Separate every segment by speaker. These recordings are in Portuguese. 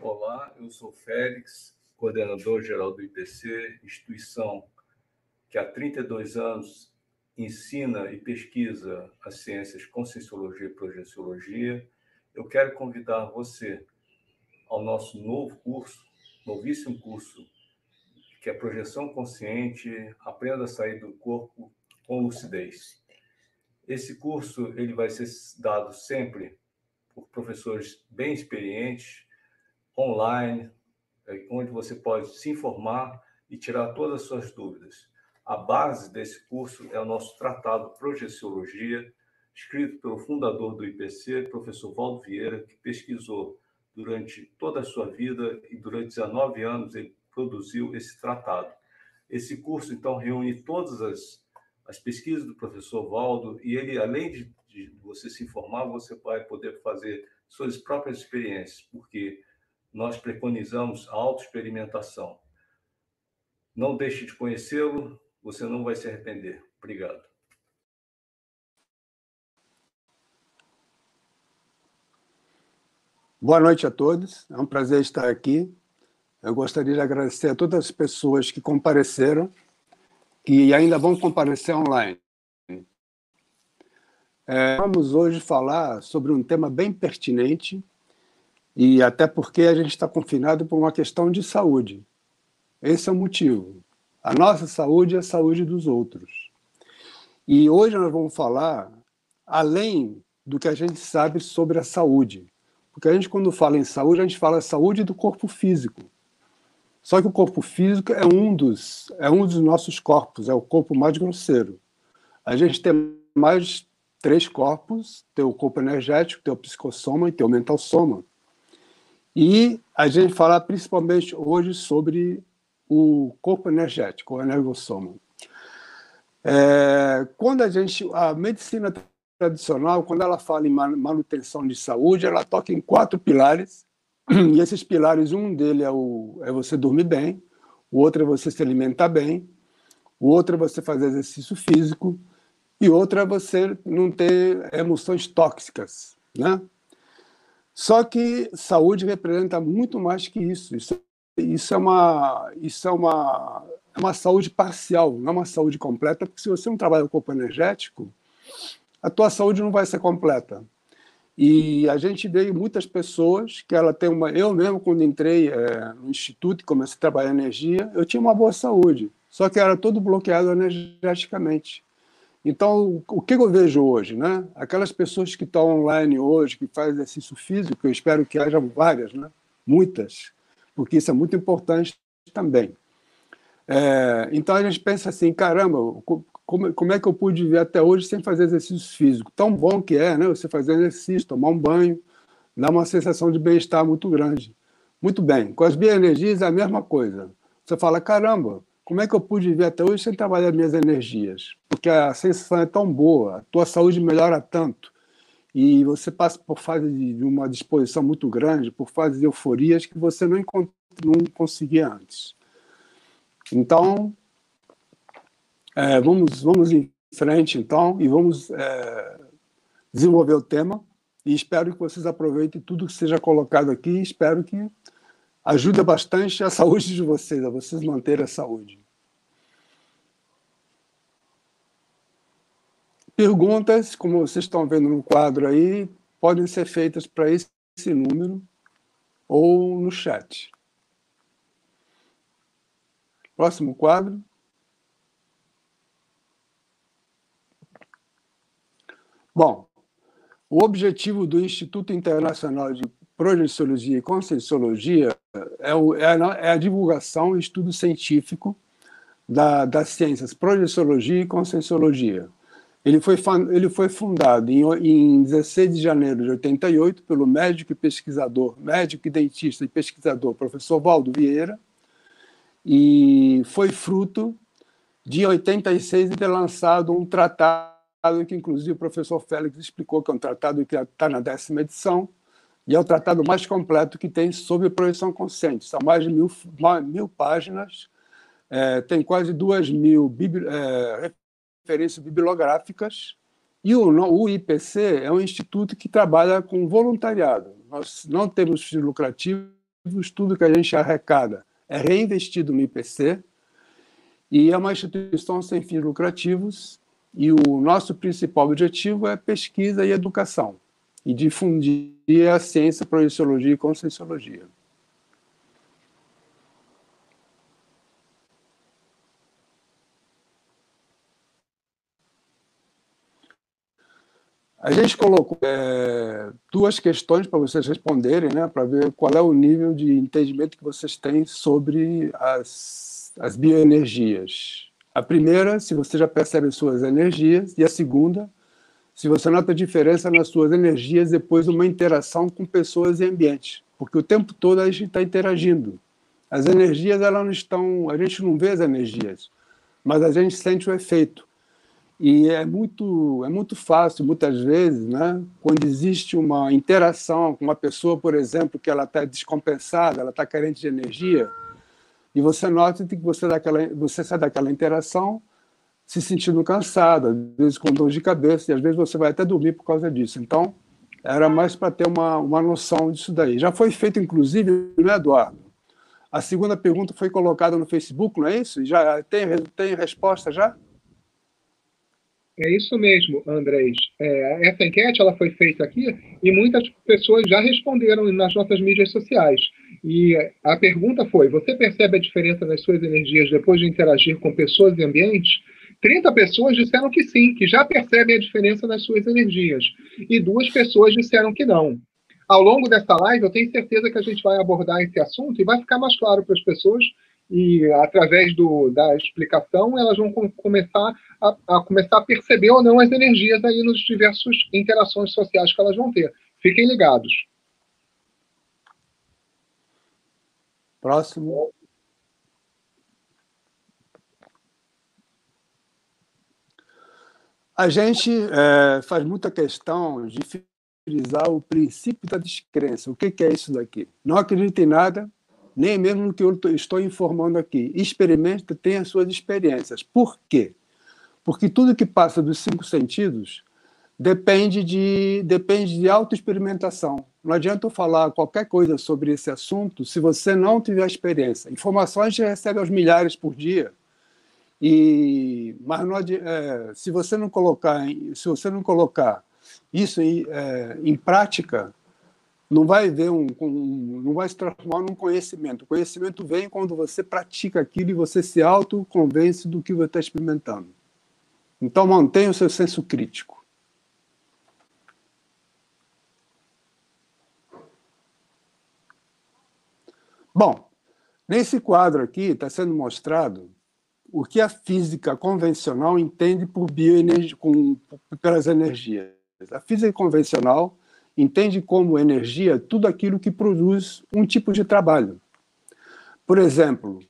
Speaker 1: Olá, eu sou Félix, coordenador geral do IPC, instituição que há 32 anos ensina e pesquisa as ciências Conscienciologia e Projeciologia. Eu quero convidar você ao nosso novo curso, novíssimo curso, que é Projeção Consciente, Aprenda a Sair do Corpo com Lucidez. Esse curso ele vai ser dado sempre por professores bem experientes, online, é, onde você pode se informar e tirar todas as suas dúvidas. A base desse curso é o nosso tratado Projeciologia, escrito pelo fundador do IPC, professor Valdo Vieira, que pesquisou durante toda a sua vida e durante 19 anos ele produziu esse tratado. Esse curso, então, reúne todas as, as pesquisas do professor Valdo e ele, além de, de você se informar, você vai poder fazer suas próprias experiências, porque nós preconizamos a autoexperimentação. Não deixe de conhecê-lo, você não vai se arrepender. Obrigado.
Speaker 2: Boa noite a todos, é um prazer estar aqui. Eu gostaria de agradecer a todas as pessoas que compareceram e ainda vão comparecer online. É, vamos hoje falar sobre um tema bem pertinente e até porque a gente está confinado por uma questão de saúde. Esse é o motivo. A nossa saúde é a saúde dos outros. E hoje nós vamos falar além do que a gente sabe sobre a saúde. Porque a gente, quando fala em saúde, a gente fala saúde do corpo físico. Só que o corpo físico é um dos, é um dos nossos corpos, é o corpo mais grosseiro. A gente tem mais três corpos: tem o corpo energético, tem o psicossoma e tem o mental soma. E a gente fala principalmente hoje sobre o corpo energético, o energossoma. É, quando a gente, a medicina tradicional, quando ela fala em manutenção de saúde, ela toca em quatro pilares. E esses pilares, um deles é, é você dormir bem, o outro é você se alimentar bem, o outro é você fazer exercício físico e outro é você não ter emoções tóxicas, né? Só que saúde representa muito mais que isso. Isso, isso é uma isso é uma é uma saúde parcial, não é uma saúde completa, porque se você não trabalha o corpo energético, a tua saúde não vai ser completa. E a gente vê muitas pessoas que ela tem uma. Eu mesmo, quando entrei é, no instituto e comecei a trabalhar energia, eu tinha uma boa saúde, só que era todo bloqueado energeticamente. Então, o que eu vejo hoje? Né? Aquelas pessoas que estão online hoje, que fazem exercício físico, eu espero que hajam várias, né? muitas, porque isso é muito importante também. É, então a gente pensa assim, caramba, como, como é que eu pude viver até hoje sem fazer exercício físico? Tão bom que é, né? Você fazer exercício, tomar um banho, dá uma sensação de bem-estar muito grande. Muito bem. Com as bioenergias é a mesma coisa. Você fala, caramba, como é que eu pude viver até hoje sem trabalhar minhas energias? Porque a sensação é tão boa, a tua saúde melhora tanto, e você passa por fase de uma disposição muito grande, por fases de euforias que você não, não conseguia antes. Então, é, vamos, vamos em frente, então, e vamos é, desenvolver o tema, e espero que vocês aproveitem tudo que seja colocado aqui, espero que ajuda bastante a saúde de vocês, a vocês manterem a saúde. Perguntas, como vocês estão vendo no quadro aí, podem ser feitas para esse número ou no chat. Próximo quadro. Bom, o objetivo do Instituto Internacional de Projeciologia e Conscienciologia é, o, é, a, é, a, divulgação e estudo científico da, das ciências projeciologia e conscienciologia. Ele foi, ele foi fundado em, em 16 de janeiro de 88 pelo médico e pesquisador, médico e dentista e pesquisador, professor Valdo Vieira, e foi fruto de 86 ter lançado um tratado que, inclusive, o professor Félix explicou que é um tratado que está na décima edição, e é o tratado mais completo que tem sobre projeção consciente. São mais de mil, mil páginas, é, tem quase duas mil é, referências bibliográficas, e o, o, IPC é um instituto que trabalha com voluntariado. Nós não temos fins lucrativos, tudo que a gente arrecada é reinvestido no IPC, e é uma instituição sem fins lucrativos, e o nosso principal objetivo é pesquisa e educação, e difundir a ciência, projeciologia e conscienciologia. A gente colocou é, duas questões para vocês responderem, né, para ver qual é o nível de entendimento que vocês têm sobre as, as bioenergias. A primeira, se você já percebe suas energias, e a segunda, se você nota diferença nas suas energias depois de uma interação com pessoas e ambientes, porque o tempo todo a gente está interagindo. As energias, elas não estão, a gente não vê as energias, mas a gente sente o efeito. E é muito, é muito fácil, muitas vezes, né, quando existe uma interação com uma pessoa, por exemplo, que ela está descompensada, ela está carente de energia, e você nota que você, daquela, você sai daquela interação se sentindo cansado, às vezes com dor de cabeça, e às vezes você vai até dormir por causa disso. Então, era mais para ter uma, uma noção disso daí. Já foi feito, inclusive, não é, Eduardo? A segunda pergunta foi colocada no Facebook, não é isso? Já tem, tem resposta já?
Speaker 3: É isso mesmo, Andrés. É, essa enquete ela foi feita aqui e muitas pessoas já responderam nas nossas mídias sociais. E a pergunta foi: você percebe a diferença nas suas energias depois de interagir com pessoas e ambientes? 30 pessoas disseram que sim, que já percebem a diferença nas suas energias. E duas pessoas disseram que não. Ao longo dessa live, eu tenho certeza que a gente vai abordar esse assunto e vai ficar mais claro para as pessoas e através do, da explicação elas vão com, começar a, a, começar a perceber ou não as energias aí nos diversos interações sociais que elas vão ter. Fiquem ligados.
Speaker 2: Próximo. A gente é, faz muita questão de frisar o princípio da descrença. O que, que é isso daqui? Não acredita em nada, nem mesmo no que eu estou informando aqui. Experimente, tem as suas experiências. Por quê? Porque tudo que passa dos cinco sentidos depende de, depende de autoexperimentação. Não adianta eu falar qualquer coisa sobre esse assunto se você não tiver experiência. Informações gente recebe aos milhares por dia. E, mas não, é, se você não colocar, se você não colocar isso em, é, em prática, não vai ver um, um, não vai se transformar num conhecimento. O conhecimento vem quando você pratica aquilo e você se autoconvence do que você está experimentando. Então mantenha o seu senso crítico. Bom, nesse quadro aqui está sendo mostrado o que a física convencional entende por bioenergia, com, pelas energias. A física convencional entende como energia tudo aquilo que produz um tipo de trabalho. Por exemplo,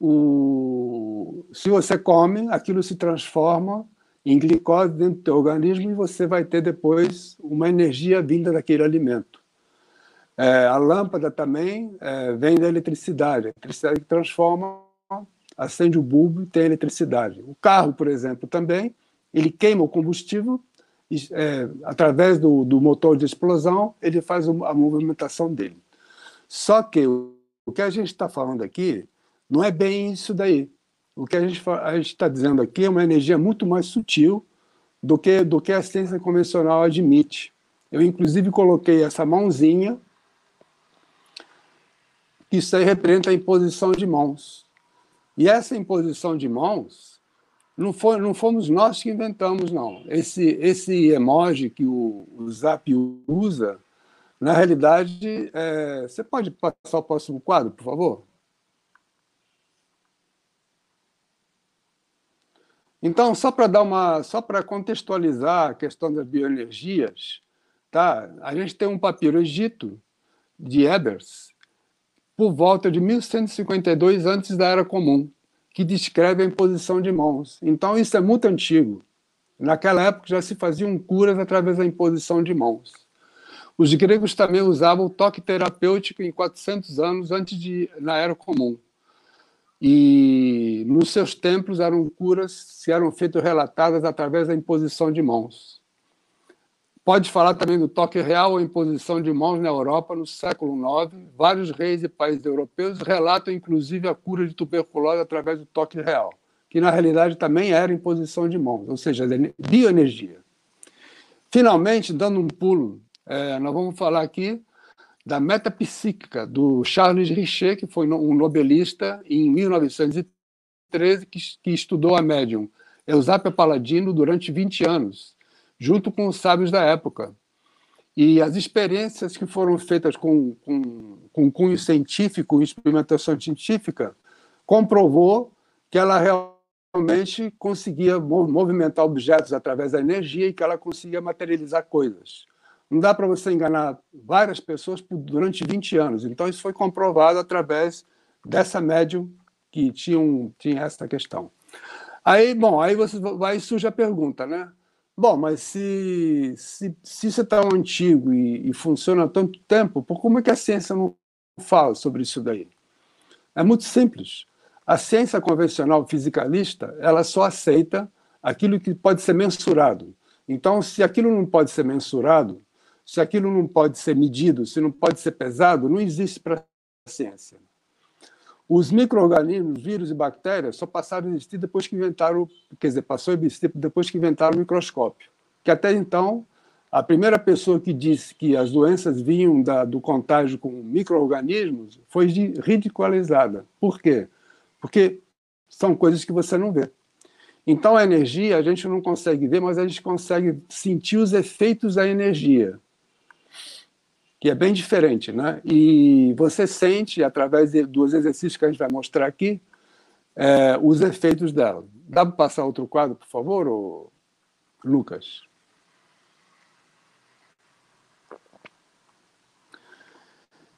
Speaker 2: o... se você come, aquilo se transforma em glicose dentro do teu organismo e você vai ter depois uma energia vinda daquele alimento. É, a lâmpada também é, vem da eletricidade. A eletricidade que transforma, acende o bulbo e tem eletricidade. O carro, por exemplo, também, ele queima o combustível é, através do, do, motor de explosão, ele faz a movimentação dele. Só que o, que a gente está falando aqui não é bem isso daí. O que a gente está dizendo aqui é uma energia muito mais sutil do que, do que a ciência convencional admite. Eu, inclusive, coloquei essa mãozinha, isso aí representa a imposição de mãos. E essa imposição de mãos não, foi, não fomos nós que inventamos, não. Esse, esse emoji que o, o Zap usa, na realidade, é... você pode passar o próximo quadro, por favor? Então, só para dar uma, só para contextualizar a questão das bioenergias, tá? A gente tem um papiro Egito de Ebers por volta de 1152 antes da Era Comum que descreve a imposição de mãos. Então, isso é muito antigo. Naquela época já se faziam curas através da imposição de mãos. Os gregos também usavam o toque terapêutico em 400 anos antes de na era comum. E nos seus templos eram curas se eram feitas relatadas através da imposição de mãos. Pode falar também do toque real ou imposição de mãos na Europa no século IX. Vários reis e países europeus relatam, inclusive, a cura de tuberculose através do toque real, que na realidade também era imposição de mãos, ou seja, bioenergia. Finalmente, dando um pulo, é, nós vamos falar aqui da metapsíquica do Charles Richer, que foi um nobelista em 1913, que, que estudou a médium Eusápia Paladino durante 20 anos junto com os sábios da época. E as experiências que foram feitas com, com, com cunho científico, experimentação científica, comprovou que ela realmente conseguia movimentar objetos através da energia e que ela conseguia materializar coisas. Não dá para você enganar várias pessoas durante 20 anos. Então, isso foi comprovado através dessa médium que tinha, um, tinha essa questão. Aí, bom, aí você vai surge a pergunta, né? Bom, mas se, se, se isso é tão antigo e, e, funciona há tanto tempo, por como é que a ciência não fala sobre isso daí? É muito simples. A ciência convencional fisicalista, ela só aceita aquilo que pode ser mensurado. Então, se aquilo não pode ser mensurado, se aquilo não pode ser medido, se não pode ser pesado, não existe para a ciência. Os micro-organismos, vírus e bactérias, só passaram a existir depois que inventaram, quer dizer, passou a existir depois que inventaram o microscópio. Que até então, a primeira pessoa que disse que as doenças vinham da, do contágio com micro-organismos foi ridicularizada. Por quê? Porque são coisas que você não vê. Então, a energia a gente não consegue ver, mas a gente consegue sentir os efeitos da energia que é bem diferente, né? E você sente, através dos exercícios que a gente vai mostrar aqui, é, os efeitos dela. Dá para passar outro quadro, por favor. Lucas?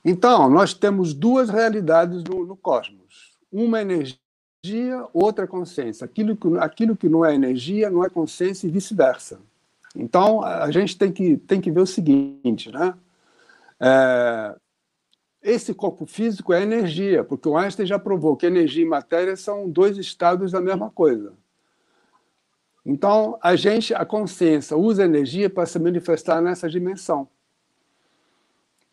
Speaker 2: Então, nós temos duas realidades no, no cosmos. Uma é energia, outra é consciência. Aquilo que, aquilo que não é energia não é consciência e vice-versa. Então, a gente tem que, tem que ver o seguinte, né? É, esse corpo físico é energia, porque o Einstein já provou que energia e matéria são dois estados da mesma coisa. Então, a gente, a consciência, usa energia para se manifestar nessa dimensão.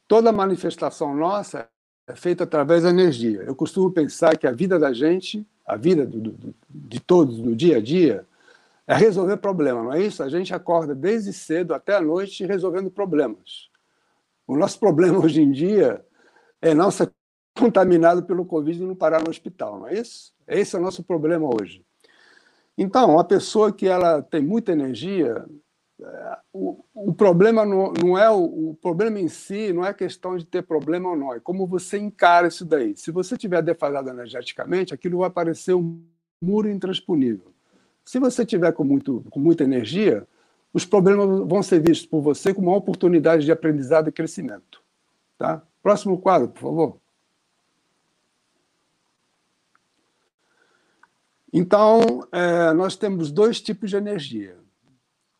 Speaker 2: Toda manifestação nossa é feita através da energia. Eu costumo pensar que a vida da gente, a vida do, do, de todos, no dia a dia, é resolver problema, não é isso? A gente acorda desde cedo até a noite resolvendo problemas. O nosso problema hoje em dia é não ser contaminado pelo Covid e não parar no hospital, não é isso? Esse é o nosso problema hoje. Então, a pessoa que ela tem muita energia, é, o, o problema não, não é o, o, problema em si, não é questão de ter problema ou não, é como você encara isso daí. Se você tiver defasado energeticamente, aquilo vai parecer um muro intransponível. Se você tiver com, muito, com muita energia, os problemas vão ser vistos por você como uma oportunidade de aprendizado e crescimento. Tá? Próximo quadro, por favor. Então, é, nós temos dois tipos de energia.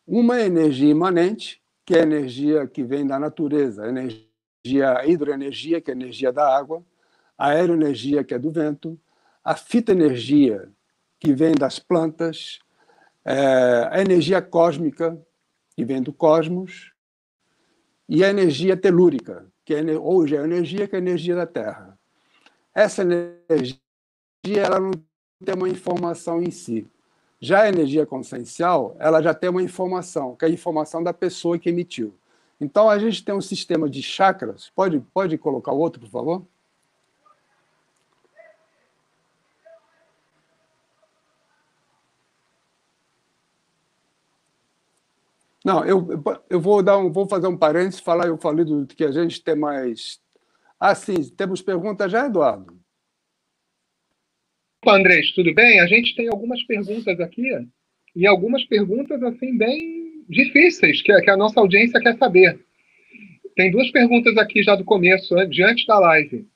Speaker 2: Uma é energia imanente, que é a energia que vem da natureza, a energia a hidroenergia, que é a energia da água, a aeroenergia, que é do vento, a fitoenergia, que vem das plantas, a energia cósmica, que vem do cosmos, e a energia telúrica, que é, hoje é a energia que é a energia da Terra. Essa energia ela não tem uma informação em si. Já a energia consciencial, ela já tem uma informação, que é a informação da pessoa que emitiu. Então, a gente tem um sistema de chakras. Pode, pode colocar outro, por favor? Não, eu, eu vou dar um, vou fazer um parênteses, falar, eu falei do que a gente tem mais. Ah, sim, temos perguntas já, Eduardo?
Speaker 3: Opa, Andrés, tudo bem? A gente tem algumas perguntas aqui, e algumas perguntas, assim, bem difíceis, que, que a nossa audiência quer saber. Tem duas perguntas aqui já do começo, diante da live.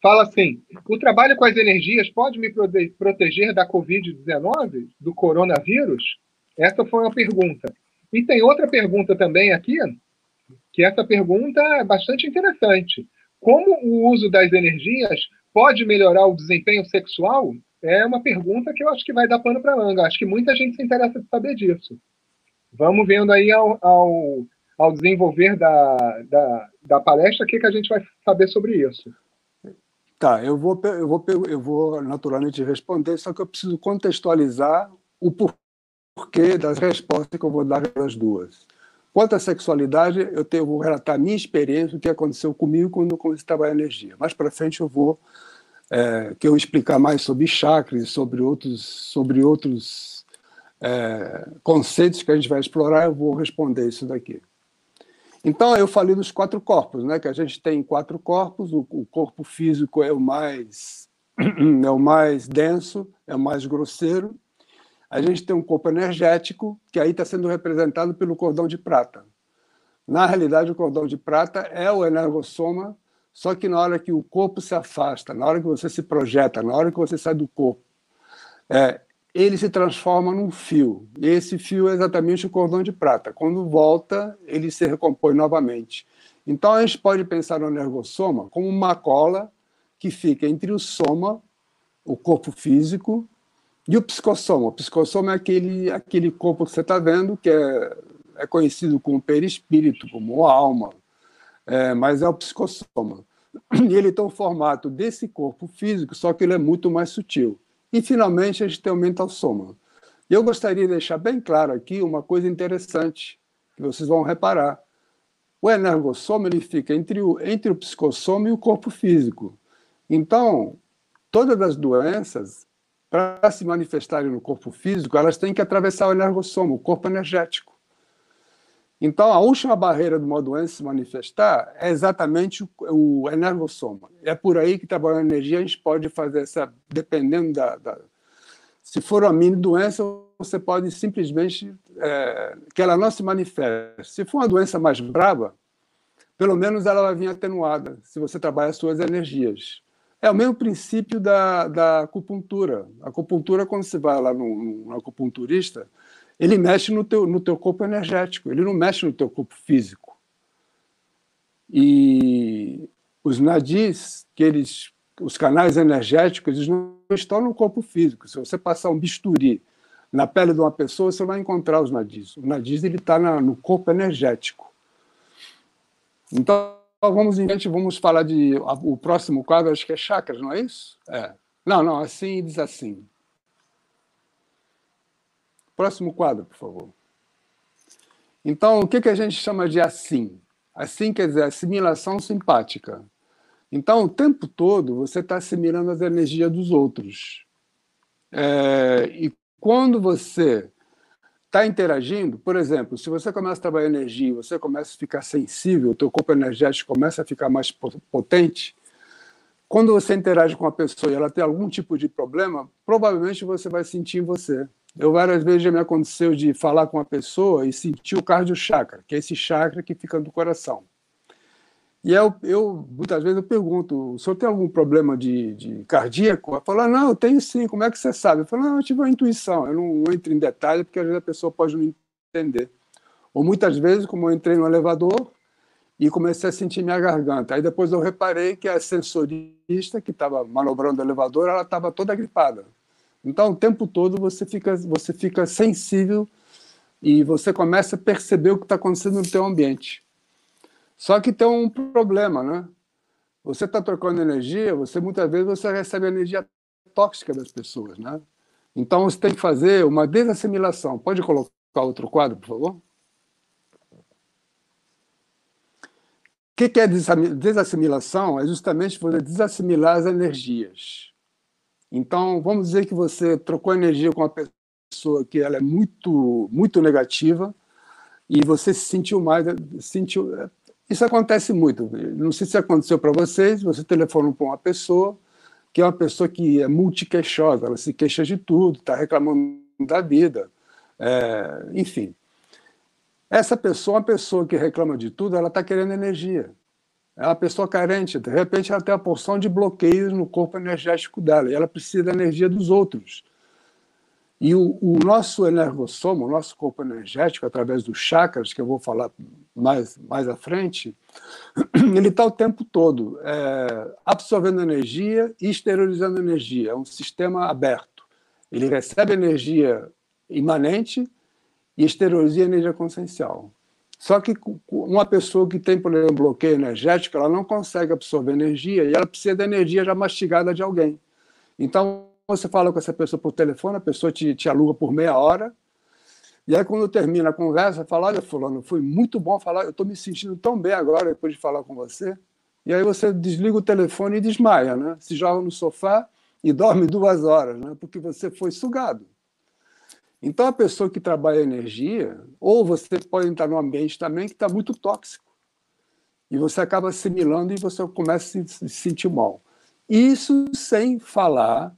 Speaker 3: Fala assim: o trabalho com as energias pode me proteger da Covid-19, do coronavírus? Essa foi uma pergunta. E tem outra pergunta também aqui, que essa pergunta é bastante interessante. Como o uso das energias pode melhorar o desempenho sexual? É uma pergunta que eu acho que vai dar pano para manga. Acho que muita gente se interessa de saber disso. Vamos vendo aí ao, ao, ao desenvolver da, da, da palestra, o que, que a gente vai saber sobre isso?
Speaker 2: Tá, eu vou, eu, vou, eu vou naturalmente responder, só que eu preciso contextualizar o porquê das respostas que eu vou dar das duas. Quanto à sexualidade, eu, tenho, vou relatar a minha experiência, o que aconteceu comigo quando eu comecei a trabalhar energia. Mais para frente eu vou é, que eu explicar mais sobre chakras, sobre outros, sobre outros é, conceitos que a gente vai explorar, eu vou responder isso daqui. Então, eu falei dos quatro corpos, né? que a gente tem quatro corpos, o, o corpo físico é o mais é o mais denso, é o mais grosseiro. A gente tem um corpo energético, que aí está sendo representado pelo cordão de prata. Na realidade, o cordão de prata é o energossoma, só que na hora que o corpo se afasta, na hora que você se projeta, na hora que você sai do corpo, é, ele se transforma num fio. E esse fio é exatamente o cordão de prata. Quando volta, ele se recompõe novamente. Então a gente pode pensar no energossoma como uma cola que fica entre o soma, o corpo físico, e o psicossoma. O psicossoma é aquele, aquele corpo que você está vendo, que é, é conhecido como perispírito, como alma, é, mas é o psicossoma. E ele tem o formato desse corpo físico, só que ele é muito mais sutil. E, finalmente, a gente tem o mental soma. Eu gostaria de deixar bem claro aqui uma coisa interessante, que vocês vão reparar. O energossoma ele fica entre o, entre o psicossoma e o corpo físico. Então, todas as doenças, para se manifestarem no corpo físico, elas têm que atravessar o energossoma, o corpo energético. Então, a última barreira de uma doença se manifestar é exatamente o, o energossoma. É por aí que, trabalhando energia, a gente pode fazer essa, dependendo da. da se for uma mini doença, você pode simplesmente é, que ela não se manifeste. Se for uma doença mais brava, pelo menos ela vai vir atenuada, se você trabalha as suas energias. É o mesmo princípio da, da acupuntura. A acupuntura, quando você vai lá no, no acupunturista, ele mexe no teu, no teu corpo energético, ele não mexe no teu corpo físico. E os nadis, que eles, os canais energéticos, eles não estão no corpo físico. Se você passar um bisturi na pele de uma pessoa, você vai encontrar os nadis. O nadis está no corpo energético. Então, vamos em frente, vamos falar de. O próximo quadro, acho que é chakras, não é isso? É. Não, não, assim diz assim. Próximo quadro, por favor. Então, o que, que a gente chama de assim? Assim quer dizer assimilação simpática. Então, o tempo todo você está assimilando as energias dos outros. É, e quando você está interagindo, por exemplo, se você começa a trabalhar energia, você começa a ficar sensível, o teu corpo energético começa a ficar mais potente, quando você interage com a pessoa e ela tem algum tipo de problema, provavelmente você vai sentir em você. Eu várias vezes já me aconteceu de falar com uma pessoa e sentir o cardio chakra, que é esse chakra que fica no coração. E eu, eu muitas vezes eu pergunto, o senhor tem algum problema de, de cardíaco? Ela fala, não, eu tenho sim, como é que você sabe? Eu falo, não, eu tive uma intuição, eu não, entro em detalhe porque às vezes a pessoa pode não entender. Ou muitas vezes, como eu entrei no elevador e comecei a sentir minha garganta. Aí depois eu reparei que a sensorista que estava manobrando o elevador, ela estava toda gripada. Então, o tempo todo você fica, você fica sensível e você começa a perceber o que está acontecendo no teu ambiente. Só que tem um problema, né? Você está trocando energia, você muitas vezes você recebe energia tóxica das pessoas, né? Então você tem que fazer uma desassimilação. Pode colocar outro quadro, por favor? O que é desassimilação? É justamente você desassimilar as energias. Então, vamos dizer que você trocou energia com uma pessoa que ela é muito, muito negativa e você se sentiu mais, sentiu. Isso acontece muito. Não sei se aconteceu para vocês. Você telefona para uma pessoa que é uma pessoa que é multiqueixosa, ela se queixa de tudo, está reclamando da vida, é, enfim. Essa pessoa, uma pessoa que reclama de tudo, ela está querendo energia é uma pessoa carente, de repente ela tem uma porção de bloqueios no corpo energético dela, e ela precisa da energia dos outros. E o, o nosso energossoma, o nosso corpo energético, através dos chakras, que eu vou falar mais, mais à frente, ele está o tempo todo é, absorvendo energia e exteriorizando energia. É um sistema aberto. Ele recebe energia imanente e exterioriza energia consciencial. Só que uma pessoa que tem, por exemplo, bloqueio energético, ela não consegue absorver energia e ela precisa da energia já mastigada de alguém. Então, você fala com essa pessoa por telefone, a pessoa te, te aluga por meia hora, e aí, quando termina a conversa, fala: Olha, Fulano, foi muito bom falar, eu estou me sentindo tão bem agora depois de falar com você. E aí você desliga o telefone e desmaia, né? Se joga no sofá e dorme duas horas, né? Porque você foi sugado. Então, a pessoa que trabalha energia, ou você pode entrar num ambiente também que está muito tóxico. E você acaba assimilando e você começa a se sentir mal. Isso sem falar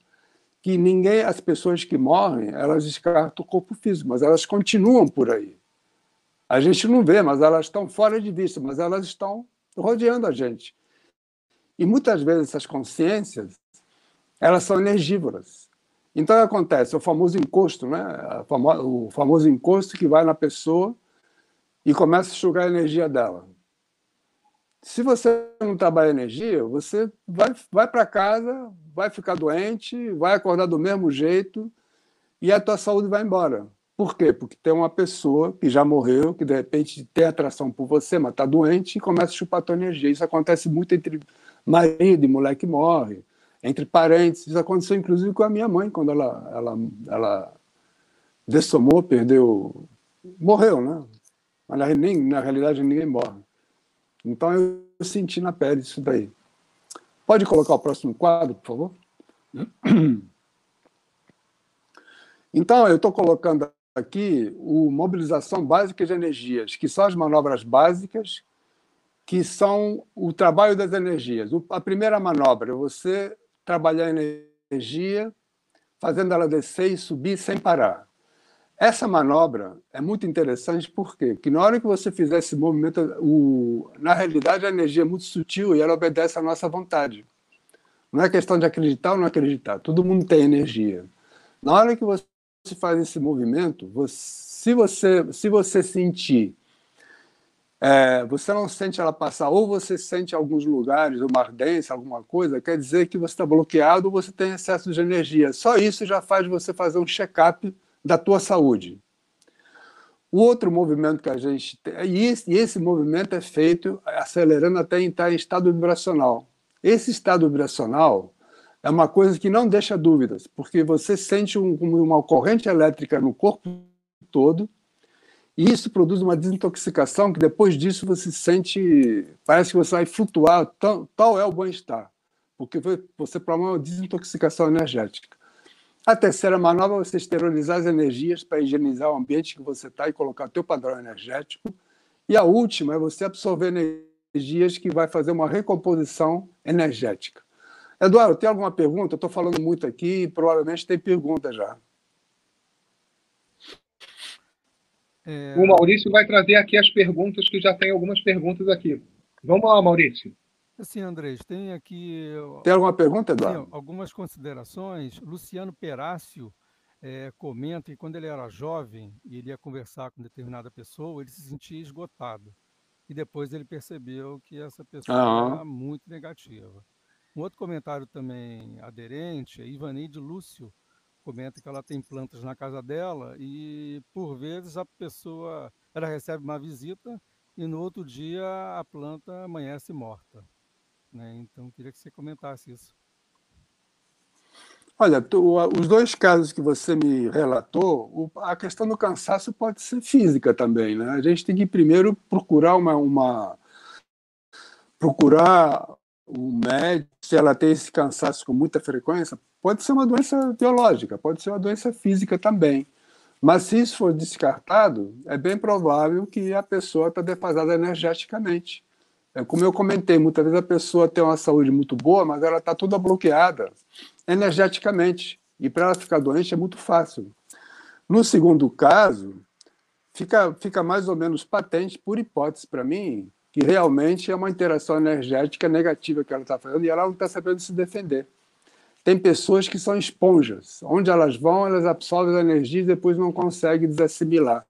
Speaker 2: que ninguém, as pessoas que morrem, elas descartam o corpo físico, mas elas continuam por aí. A gente não vê, mas elas estão fora de vista, mas elas estão rodeando a gente. E muitas vezes essas consciências, elas são energívoras. Então, acontece? O famoso encosto, né? o famoso encosto que vai na pessoa e começa a sugar a energia dela. Se você não trabalha energia, você vai, vai para casa, vai ficar doente, vai acordar do mesmo jeito e a tua saúde vai embora. Por quê? Porque tem uma pessoa que já morreu, que de repente tem atração por você, mas está doente e começa a chupar a tua energia. Isso acontece muito entre marido e mulher que morre entre parentes. Isso aconteceu inclusive com a minha mãe, quando ela, ela, ela dessomou, perdeu, morreu, né? Mas nem, na realidade ninguém morre. Então eu senti na pele isso daí. Pode colocar o próximo quadro, por favor? Então, eu estou colocando aqui o mobilização básica de energias, que são as manobras básicas, que são o trabalho das energias. A primeira manobra, você trabalhar a energia, fazendo ela descer e subir sem parar. Essa manobra é muito interessante porque que na hora que você fizer esse movimento, o, na realidade a energia é muito sutil e ela obedece à nossa vontade. Não é questão de acreditar ou não acreditar. Todo mundo tem energia. Na hora que você faz esse movimento, você, se você se você sentir é, você não sente ela passar, ou você sente alguns lugares, uma ardência, alguma coisa, quer dizer que você está bloqueado ou você tem excesso de energia. Só isso já faz você fazer um check-up da tua saúde. O outro movimento que a gente tem, e esse, e esse movimento é feito acelerando até entrar em estado vibracional. Esse estado vibracional é uma coisa que não deixa dúvidas, porque você sente um, uma corrente elétrica no corpo todo, e isso produz uma desintoxicação que depois disso você sente, parece que você vai flutuar, tal, tal é o bem-estar, porque você promove uma desintoxicação energética. A terceira manobra é você esterilizar as energias para higienizar o ambiente que você está e colocar o teu padrão energético. E a última é você absorver energias que vai fazer uma recomposição energética. Eduardo, tem alguma pergunta? Eu estou falando muito aqui, provavelmente tem pergunta já.
Speaker 3: É... O Maurício vai trazer aqui as perguntas, que já tem algumas perguntas aqui. Vamos lá, Maurício.
Speaker 4: Sim, Andrés, tem aqui.
Speaker 2: Tem alguma pergunta, Eduardo? Sim,
Speaker 4: algumas considerações. Luciano Perácio é, comenta que quando ele era jovem e ele ia conversar com determinada pessoa, ele se sentia esgotado. E depois ele percebeu que essa pessoa uhum. era muito negativa. Um outro comentário também aderente é Ivaneide Lúcio, comenta que ela tem plantas na casa dela e por vezes a pessoa ela recebe uma visita e no outro dia a planta amanhece morta. Né? Então queria que você comentasse isso.
Speaker 2: Olha, tu, os dois casos que você me relatou, a questão do cansaço pode ser física também, né? A gente tem que primeiro procurar uma, uma procurar o médico, se ela tem esse cansaço com muita frequência, pode ser uma doença biológica, pode ser uma doença física também. Mas se isso for descartado, é bem provável que a pessoa está defasada energeticamente. É como eu comentei, muitas vezes a pessoa tem uma saúde muito boa, mas ela está toda bloqueada energeticamente. E para ela ficar doente é muito fácil. No segundo caso, fica, fica mais ou menos patente, por hipótese para mim, que realmente é uma interação energética negativa que ela está fazendo e ela não está sabendo se defender. Tem pessoas que são esponjas. Onde elas vão, elas absorvem a energia e depois não conseguem desassimilar.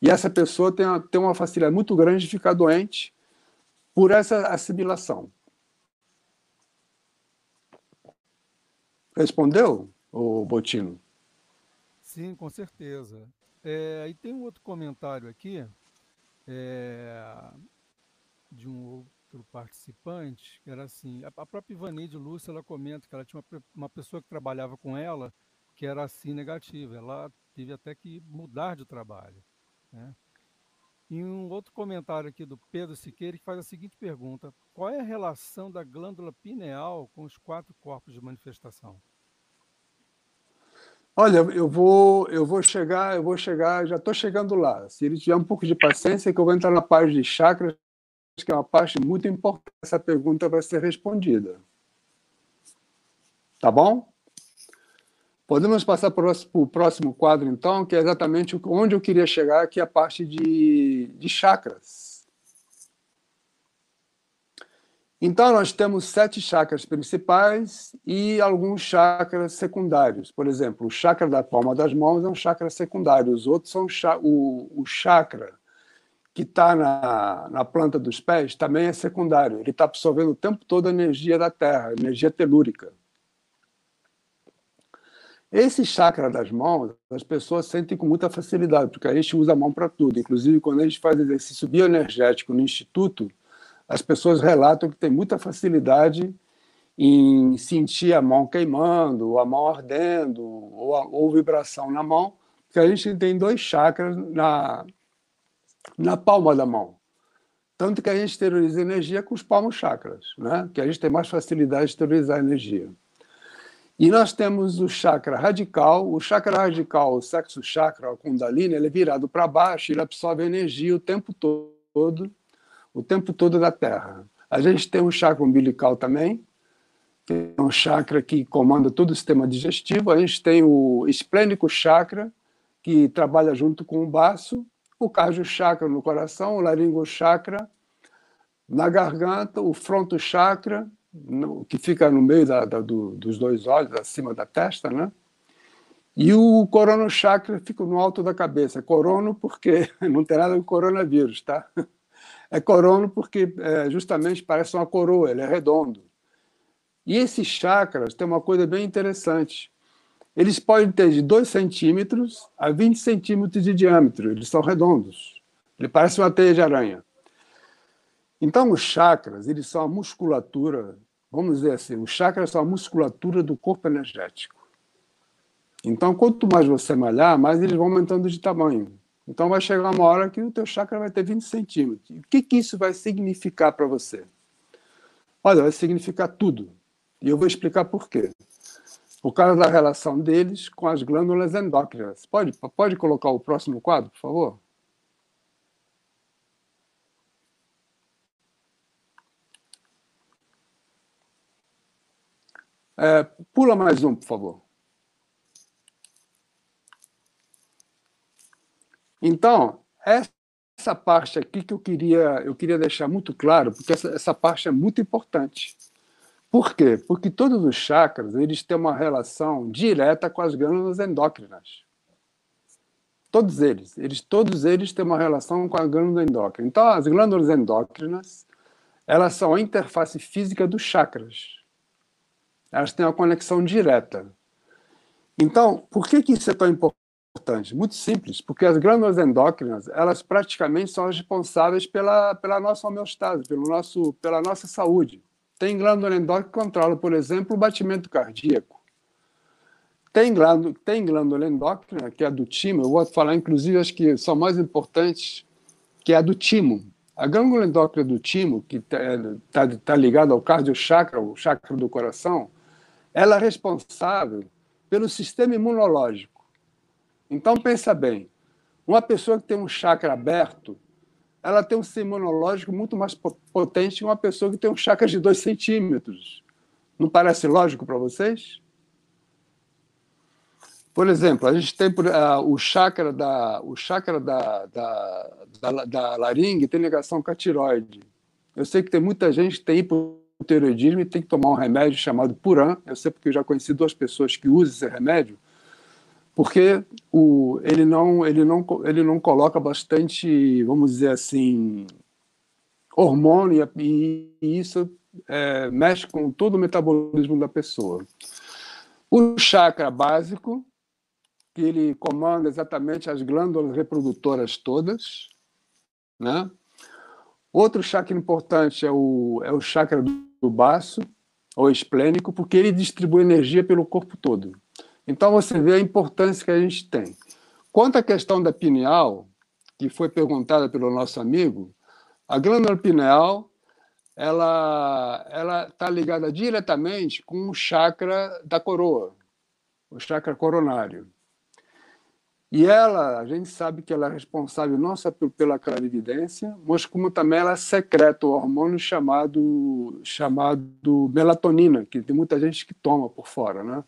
Speaker 2: E essa pessoa tem uma, tem uma facilidade muito grande de ficar doente por essa assimilação. Respondeu, o Botino?
Speaker 4: Sim, com certeza. É, e tem um outro comentário aqui é, de um outro participante, que era assim, a própria Ivaneide Lúcia, ela comenta que ela tinha uma, uma pessoa que trabalhava com ela que era assim negativa, ela teve até que mudar de trabalho. Né? E um outro comentário aqui do Pedro Siqueira que faz a seguinte pergunta: qual é a relação da glândula pineal com os quatro corpos de manifestação?
Speaker 2: Olha, eu vou, eu vou chegar, eu vou chegar, já estou chegando lá. Se ele tiver um pouco de paciência, que eu vou entrar na parte de chakras, que é uma parte muito importante. Essa pergunta vai ser respondida. Tá bom? Podemos passar para o próximo quadro, então, que é exatamente onde eu queria chegar, que é a parte de, de chakras. Então, nós temos sete chakras principais e alguns chakras secundários. Por exemplo, o chakra da palma das mãos é um chakra secundário, os outros são o, o chakra que está na, na planta dos pés também é secundário. Ele está absorvendo o tempo todo a energia da Terra, energia telúrica. Esse chakra das mãos, as pessoas sentem com muita facilidade, porque a gente usa a mão para tudo. Inclusive, quando a gente faz exercício bioenergético no instituto, as pessoas relatam que tem muita facilidade em sentir a mão queimando, ou a mão ardendo, ou, a, ou vibração na mão, porque a gente tem dois chakras na, na palma da mão. Tanto que a gente exterioriza energia com os palmos chakras, né? que a gente tem mais facilidade de exteriorizar energia. E nós temos o chakra radical. O chakra radical, o sexo chakra, o kundalini, ele é virado para baixo, ele absorve energia o tempo todo, o tempo todo da Terra. A gente tem o chakra umbilical também, que é um chakra que comanda todo o sistema digestivo. A gente tem o esplênico chakra, que trabalha junto com o baço, o cardio chakra no coração, o laringo chakra na garganta, o fronto chakra no, que fica no meio da, da, do, dos dois olhos, acima da testa, né? E o corono chakra fica no alto da cabeça. Corono porque não tem nada com coronavírus, tá? É corono porque é, justamente parece uma coroa, ele é redondo. E esses chakras têm uma coisa bem interessante. Eles podem ter de 2 centímetros a 20 centímetros de diâmetro, eles são redondos. Ele parece uma teia de aranha. Então, os chakras, eles são a musculatura vamos dizer assim, os chakras são a musculatura do corpo energético. Então, quanto mais você malhar, mais eles vão aumentando de tamanho. Então, vai chegar uma hora que o teu chakra vai ter 20 centímetros. o que, que isso vai significar para você? Olha, vai significar tudo. E eu vou explicar por quê. Por causa da relação deles com as glândulas endócrinas. Pode, pode colocar o próximo quadro, por favor? É, pula mais um, por favor. Então, essa parte aqui que eu queria, eu queria deixar muito claro, porque essa, essa parte é muito importante. Por quê? Porque todos os chakras eles têm uma relação direta com as glândulas endócrinas. Todos eles, eles, todos eles têm uma relação com a glândula endócrina. Então, as glândulas endócrinas, elas são a interface física dos chakras elas têm uma conexão direta. Então, por que, que isso é tão importante? Muito simples, porque as glândulas endócrinas, elas praticamente são as responsáveis pela, pela nossa homeostase, pelo nosso, pela nossa saúde. Tem glândula endócrina que controla, por exemplo, o batimento cardíaco. Tem glândula, tem glândula endócrina, que é a do timo, eu vou falar, inclusive, acho que são mais importantes, que é a do timo. A glândula endócrina do timo, que está tá, tá ligada ao cardiochakra, o chakra do coração, ela é responsável pelo sistema imunológico. Então, pensa bem, uma pessoa que tem um chakra aberto, ela tem um sistema imunológico muito mais potente que uma pessoa que tem um chakra de 2 centímetros. Não parece lógico para vocês? Por exemplo, a gente tem uh, o chakra da, o chakra da, da, da, da laringe tem ligação com a tiroide. Eu sei que tem muita gente que tem hipo hipotireoidismo e tem que tomar um remédio chamado Puran. Eu sei porque eu já conheci duas pessoas que usam esse remédio, porque o, ele, não, ele, não, ele não coloca bastante, vamos dizer assim, hormônio e, e isso é, mexe com todo o metabolismo da pessoa. O chakra básico, que ele comanda exatamente as glândulas reprodutoras todas, Né? Outro chakra importante é o, é o chakra do baço, ou esplênico, porque ele distribui energia pelo corpo todo. Então você vê a importância que a gente tem. Quanto à questão da pineal, que foi perguntada pelo nosso amigo, a glândula pineal ela ela está ligada diretamente com o chakra da coroa, o chakra coronário. E ela, a gente sabe que ela é responsável não só pela clarividência, mas como também ela secreta o hormônio chamado chamado melatonina, que tem muita gente que toma por fora, né?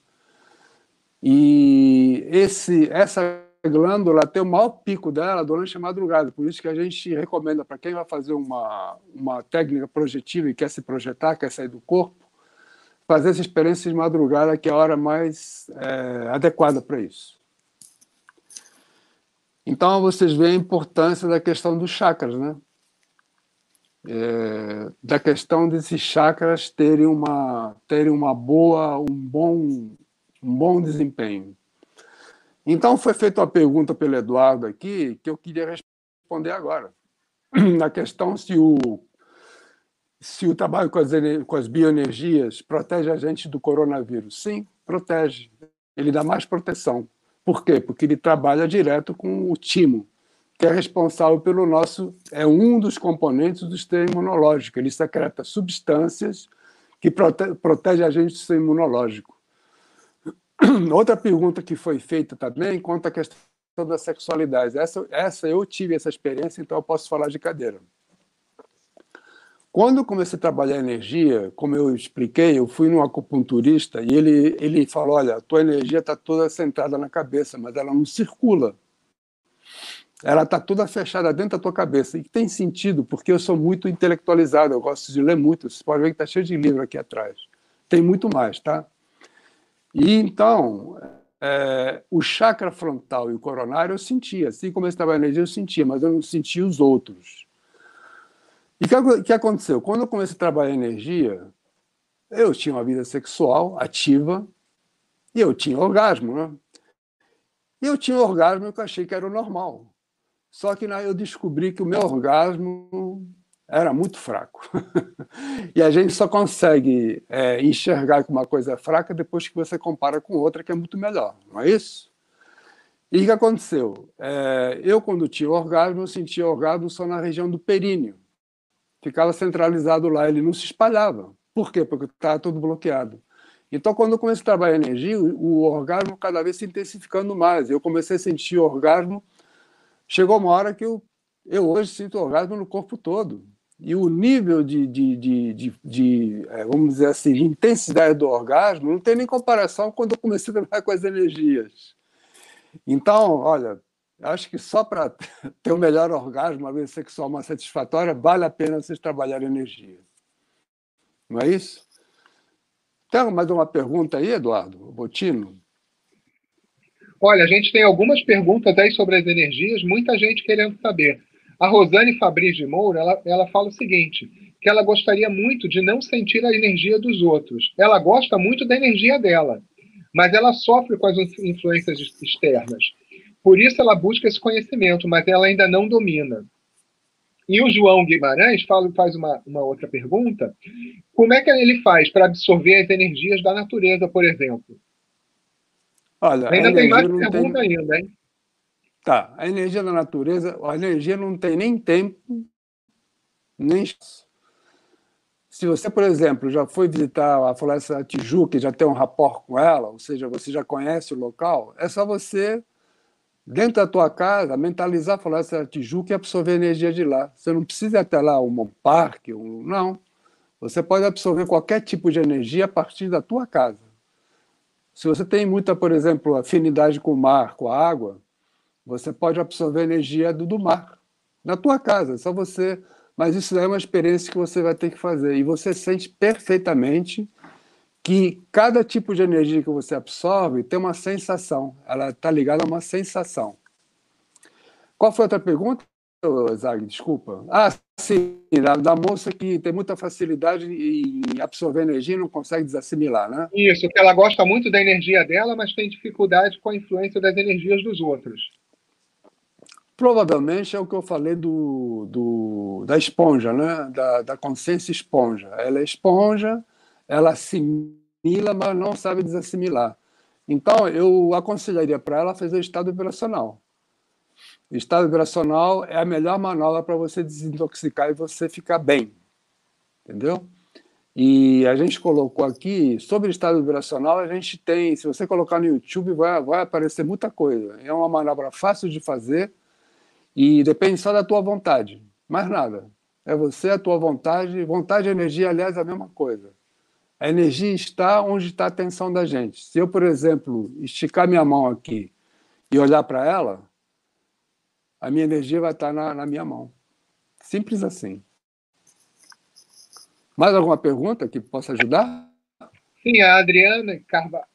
Speaker 2: E esse essa glândula tem o maior pico dela durante a madrugada, por isso que a gente recomenda para quem vai fazer uma uma técnica projetiva e quer se projetar, quer sair do corpo, fazer essa experiência de madrugada que é a hora mais é, adequada para isso. Então, vocês veem a importância da questão dos chakras, né? É, da questão desses chakras terem uma, terem uma boa, um bom, um bom desempenho. Então, foi feita uma pergunta pelo Eduardo aqui que eu queria responder agora. Na questão se o, se o trabalho com as, com as bioenergias protege a gente do coronavírus. Sim, protege. Ele dá mais proteção. Por quê? Porque ele trabalha direto com o timo, que é responsável pelo nosso. é um dos componentes do sistema imunológico. Ele secreta substâncias que prote, protege a gente do sistema imunológico. Outra pergunta que foi feita também quanto à questão da sexualidade. Essa, essa eu tive essa experiência, então eu posso falar de cadeira. Quando eu comecei a trabalhar energia, como eu expliquei, eu fui num acupunturista e ele, ele falou: olha, a tua energia está toda centrada na cabeça, mas ela não circula. Ela está toda fechada dentro da tua cabeça. E tem sentido, porque eu sou muito intelectualizado, eu gosto de ler muito. Você pode ver que está cheio de livro aqui atrás. Tem muito mais, tá? E então, é, o chakra frontal e o coronário eu sentia. Assim como esse trabalho energia, eu sentia, mas eu não sentia os outros. E o que, que aconteceu? Quando eu comecei a trabalhar energia, eu tinha uma vida sexual ativa e eu tinha orgasmo, né? E eu tinha orgasmo que eu achei que era o normal. Só que eu descobri que o meu orgasmo era muito fraco. e a gente só consegue é, enxergar que uma coisa é fraca depois que você compara com outra que é muito melhor, não é isso? E o que aconteceu? É, eu, quando tinha orgasmo, eu sentia orgasmo só na região do períneo ficava centralizado lá, ele não se espalhava. Por quê? Porque estava tudo bloqueado. Então, quando eu comecei a trabalhar energia, o orgasmo cada vez se intensificando mais. Eu comecei a sentir orgasmo. Chegou uma hora que eu, eu hoje sinto orgasmo no corpo todo. E o nível de, de, de, de, de é, vamos dizer assim, de intensidade do orgasmo não tem nem comparação quando eu comecei a trabalhar com as energias. Então, olha, acho que só para ter o um melhor orgasmo, uma vida sexual mais satisfatória, vale a pena vocês trabalharem energia. Não é isso? Tem mais uma pergunta aí, Eduardo Botino?
Speaker 3: Olha, a gente tem algumas perguntas aí sobre as energias, muita gente querendo saber. A Rosane Fabrício de Moura, ela, ela fala o seguinte, que ela gostaria muito de não sentir a energia dos outros. Ela gosta muito da energia dela, mas ela sofre com as influências externas. Por isso ela busca esse conhecimento, mas ela ainda não domina. E o João Guimarães fala, faz uma, uma outra pergunta: como é que ele faz para absorver as energias da natureza, por exemplo?
Speaker 2: Olha,
Speaker 3: ainda tem mais pergunta tem... ainda, hein?
Speaker 2: Tá, a energia da natureza, a energia não tem nem tempo, nem se você, por exemplo, já foi visitar a Floresta Tijuca e já tem um rapport com ela, ou seja, você já conhece o local, é só você dentro da tua casa, mentalizar, falar essa Tijuca e absorver energia de lá. Você não precisa até lá um parque, um, não. Você pode absorver qualquer tipo de energia a partir da tua casa. Se você tem muita, por exemplo, afinidade com o mar, com a água, você pode absorver energia do, do mar na tua casa, é só você. Mas isso é uma experiência que você vai ter que fazer e você sente perfeitamente que cada tipo de energia que você absorve tem uma sensação, ela está ligada a uma sensação. Qual foi a outra pergunta, Zag? Desculpa. Ah, sim, da, da, moça que tem muita facilidade em absorver energia e não consegue desassimilar, né?
Speaker 3: Isso, que ela gosta muito da energia dela, mas tem dificuldade com a influência das energias dos outros.
Speaker 2: Provavelmente é o que eu falei do, do da esponja, né? da, da consciência esponja. Ela é esponja, ela assimila, mas não sabe desassimilar. Então, eu aconselharia para ela fazer o estado operacional. O estado operacional é a melhor manobra para você desintoxicar e você ficar bem. Entendeu? E a gente colocou aqui, sobre o estado vibracional, a gente tem, se você colocar no YouTube, vai, vai aparecer muita coisa. É uma manobra fácil de fazer e depende só da tua vontade. Mais nada. É você, a tua vontade. Vontade e energia, aliás, é a mesma coisa. A energia está onde está a atenção da gente. Se eu, por exemplo, esticar minha mão aqui e olhar para ela, a minha energia vai estar na, na minha mão. Simples assim. Mais alguma pergunta que possa ajudar?
Speaker 3: Sim, a Adriana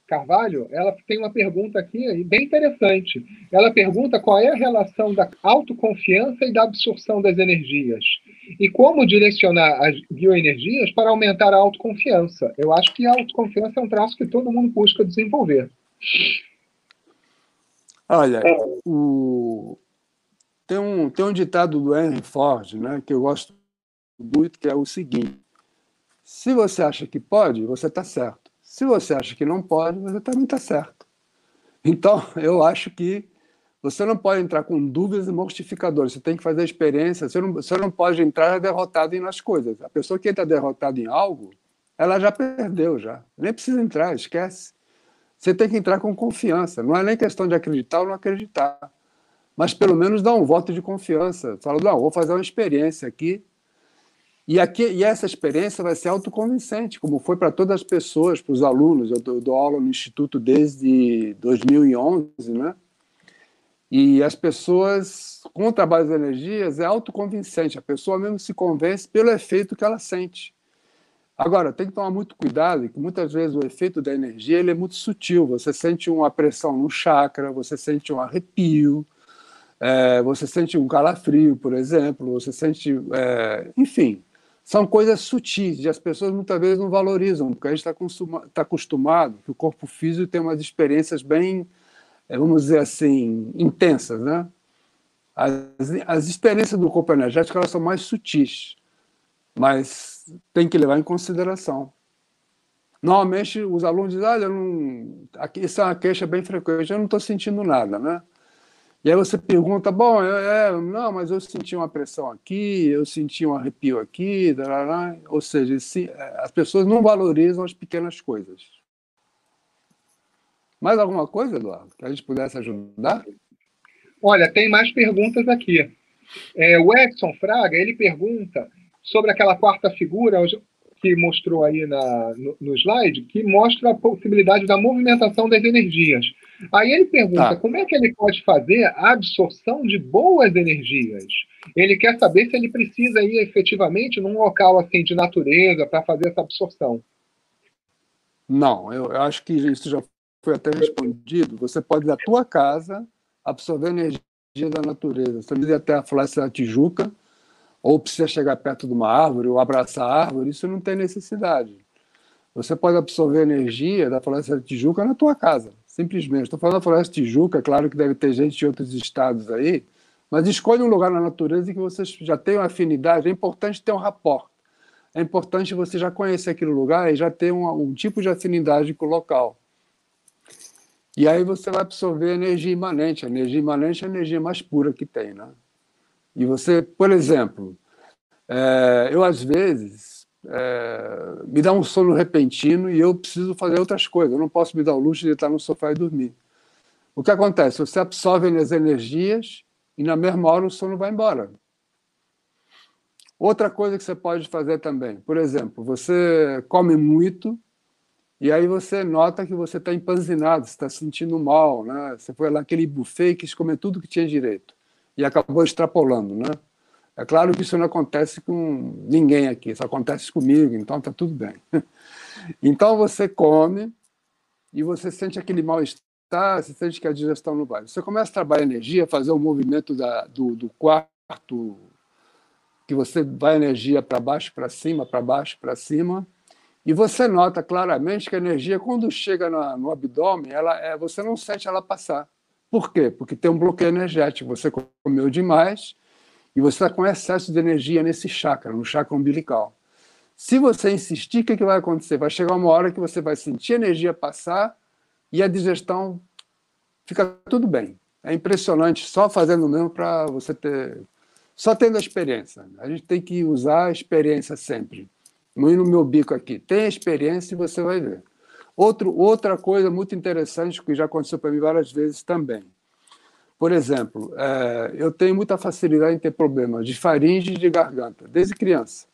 Speaker 3: Carvalho, ela tem uma pergunta aqui bem interessante. Ela pergunta qual é a relação da autoconfiança e da absorção das energias e como direcionar as bioenergias para aumentar a autoconfiança. Eu acho que a autoconfiança é um traço que todo mundo busca desenvolver.
Speaker 2: Olha, o... tem, um, tem um ditado do Henry Ford, né, que eu gosto muito, que é o seguinte: se você acha que pode, você está certo. Se você acha que não pode, você também está certo. Então, eu acho que você não pode entrar com dúvidas e mortificadores. Você tem que fazer a experiência. Você não, você não pode entrar derrotado nas coisas. A pessoa que entra derrotada em algo, ela já perdeu, já. Nem precisa entrar, esquece. Você tem que entrar com confiança. Não é nem questão de acreditar ou não acreditar. Mas pelo menos dar um voto de confiança. Fala, não, vou fazer uma experiência aqui e, aqui, e essa experiência vai ser autoconvincente, como foi para todas as pessoas, para os alunos. Eu dou aula no Instituto desde 2011, né? E as pessoas, com o trabalho das energias, é autoconvincente. A pessoa mesmo se convence pelo efeito que ela sente. Agora, tem que tomar muito cuidado, que muitas vezes o efeito da energia ele é muito sutil. Você sente uma pressão no chakra, você sente um arrepio, é, você sente um calafrio, por exemplo, você sente. É, enfim, são coisas sutis e as pessoas muitas vezes não valorizam, porque a gente está tá acostumado que o corpo físico tem umas experiências bem, vamos dizer assim, intensas, né? As, as experiências do corpo energético elas são mais sutis, mas tem que levar em consideração. Normalmente os alunos dizem, olha, não... Isso é uma queixa bem frequente, eu não estou sentindo nada, né? E aí você pergunta, bom, é, é, não, mas eu senti uma pressão aqui, eu senti um arrepio aqui, tarará. ou seja, se, é, as pessoas não valorizam as pequenas coisas. Mais alguma coisa, Eduardo, que a gente pudesse ajudar?
Speaker 3: Olha, tem mais perguntas aqui. É, o Edson Fraga, ele pergunta sobre aquela quarta figura que mostrou aí na, no, no slide, que mostra a possibilidade da movimentação das energias. Aí ele pergunta tá. como é que ele pode fazer a absorção de boas energias. Ele quer saber se ele precisa ir efetivamente num local assim de natureza para fazer essa absorção.
Speaker 2: Não, eu, eu acho que isso já foi até respondido. Você pode da tua casa absorver energia da natureza. Você precisa ir até a Floresta da Tijuca, ou precisa chegar perto de uma árvore, ou abraçar a árvore, isso não tem necessidade. Você pode absorver energia da Floresta da Tijuca na tua casa. Simplesmente. Estou falando da Floresta Tijuca, claro que deve ter gente de outros estados aí, mas escolha um lugar na natureza que vocês já tenham afinidade. É importante ter um rapport. É importante você já conhecer aquele lugar e já ter um, um tipo de afinidade com o local. E aí você vai absorver energia imanente. A energia imanente é a energia mais pura que tem, né? E você, por exemplo, é, eu às vezes é, me dá um sono repentino e eu preciso fazer outras coisas. Eu não posso me dar o luxo de estar no sofá e dormir. O que acontece? Você absorve as energias e na mesma hora o sono vai embora. Outra coisa que você pode fazer também, por exemplo, você come muito e aí você nota que você está empanzinado, está sentindo mal, né? Você foi lá naquele buffet e quis comer tudo que tinha direito e acabou extrapolando, né? É claro que isso não acontece com ninguém aqui, isso acontece comigo, então está tudo bem. Então você come e você sente aquele mal-estar, você sente que a digestão não vai. Você começa a trabalhar energia, fazer o um movimento da, do, do quarto, que você vai energia para baixo, para cima, para baixo, para cima, e você nota claramente que a energia, quando chega no abdômen, ela é, você não sente ela passar. Por quê? Porque tem um bloqueio energético. Você comeu demais e você está com excesso de energia nesse chakra, no chakra umbilical. Se você insistir, o que, que vai acontecer? Vai chegar uma hora que você vai sentir a energia passar e a digestão fica tudo bem. É impressionante, só fazendo mesmo para você ter. Só tendo a experiência. A gente tem que usar a experiência sempre. Ir no meu bico aqui. Tem experiência e você vai ver. Outro, outra coisa muito interessante que já aconteceu para mim várias vezes também. Por exemplo, é, eu tenho muita facilidade em ter problemas de faringe e de garganta, desde criança.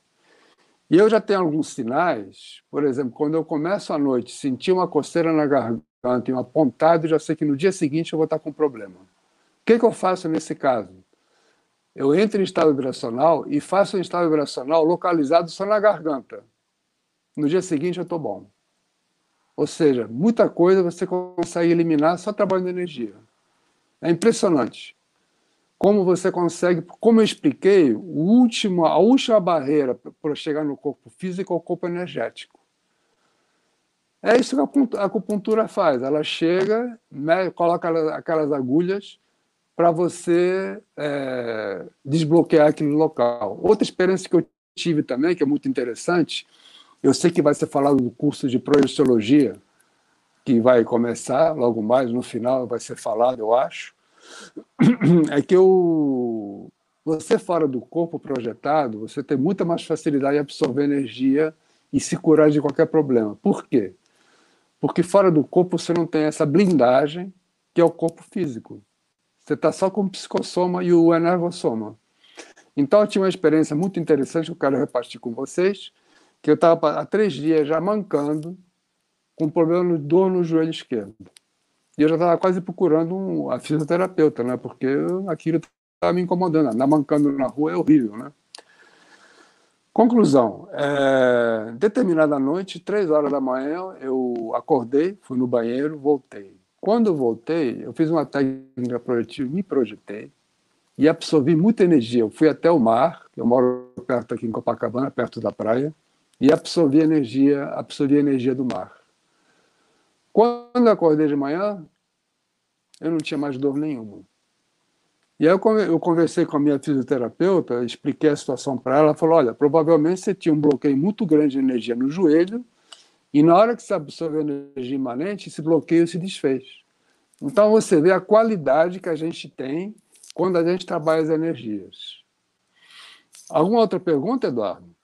Speaker 2: E eu já tenho alguns sinais, por exemplo, quando eu começo à noite sentir uma coceira na garganta e um apontado, já sei que no dia seguinte eu vou estar com problema. O que, que eu faço nesse caso? Eu entro em estado vibracional e faço um estado vibracional localizado só na garganta. No dia seguinte eu estou bom. Ou seja, muita coisa você consegue eliminar só trabalhando energia. É impressionante como você consegue, como eu expliquei, o último, a última barreira para chegar no corpo físico é o corpo energético. É isso que a acupuntura faz. Ela chega, coloca aquelas agulhas para você é, desbloquear aquele local. Outra experiência que eu tive também, que é muito interessante, eu sei que vai ser falado do curso de projeciologia, que vai começar logo mais, no final vai ser falado, eu acho é que eu, você fora do corpo projetado, você tem muita mais facilidade de absorver energia e se curar de qualquer problema. Por quê? Porque fora do corpo você não tem essa blindagem que é o corpo físico. Você está só com o psicossoma e o energossoma. Então eu tive uma experiência muito interessante que eu quero repartir com vocês, que eu estava há três dias já mancando com problema de dor no joelho esquerdo. E eu já estava quase procurando um, a fisioterapeuta, né? Porque aquilo estava me incomodando. Andar mancando na rua é horrível, né? Conclusão: é, determinada noite, três horas da manhã, eu acordei, fui no banheiro, voltei. Quando eu voltei, eu fiz uma técnica projetiva, me projetei e absorvi muita energia. Eu fui até o mar, eu moro perto aqui em Copacabana, perto da praia, e absorvi energia, absorvi energia do mar. Quando acordei de manhã, eu não tinha mais dor nenhuma. E aí eu conversei com a minha fisioterapeuta, expliquei a situação para ela, ela falou, olha, provavelmente você tinha um bloqueio muito grande de energia no joelho, e na hora que você absorveu energia imanente, esse bloqueio se desfez. Então você vê a qualidade que a gente tem quando a gente trabalha as energias. Alguma outra pergunta, Eduardo?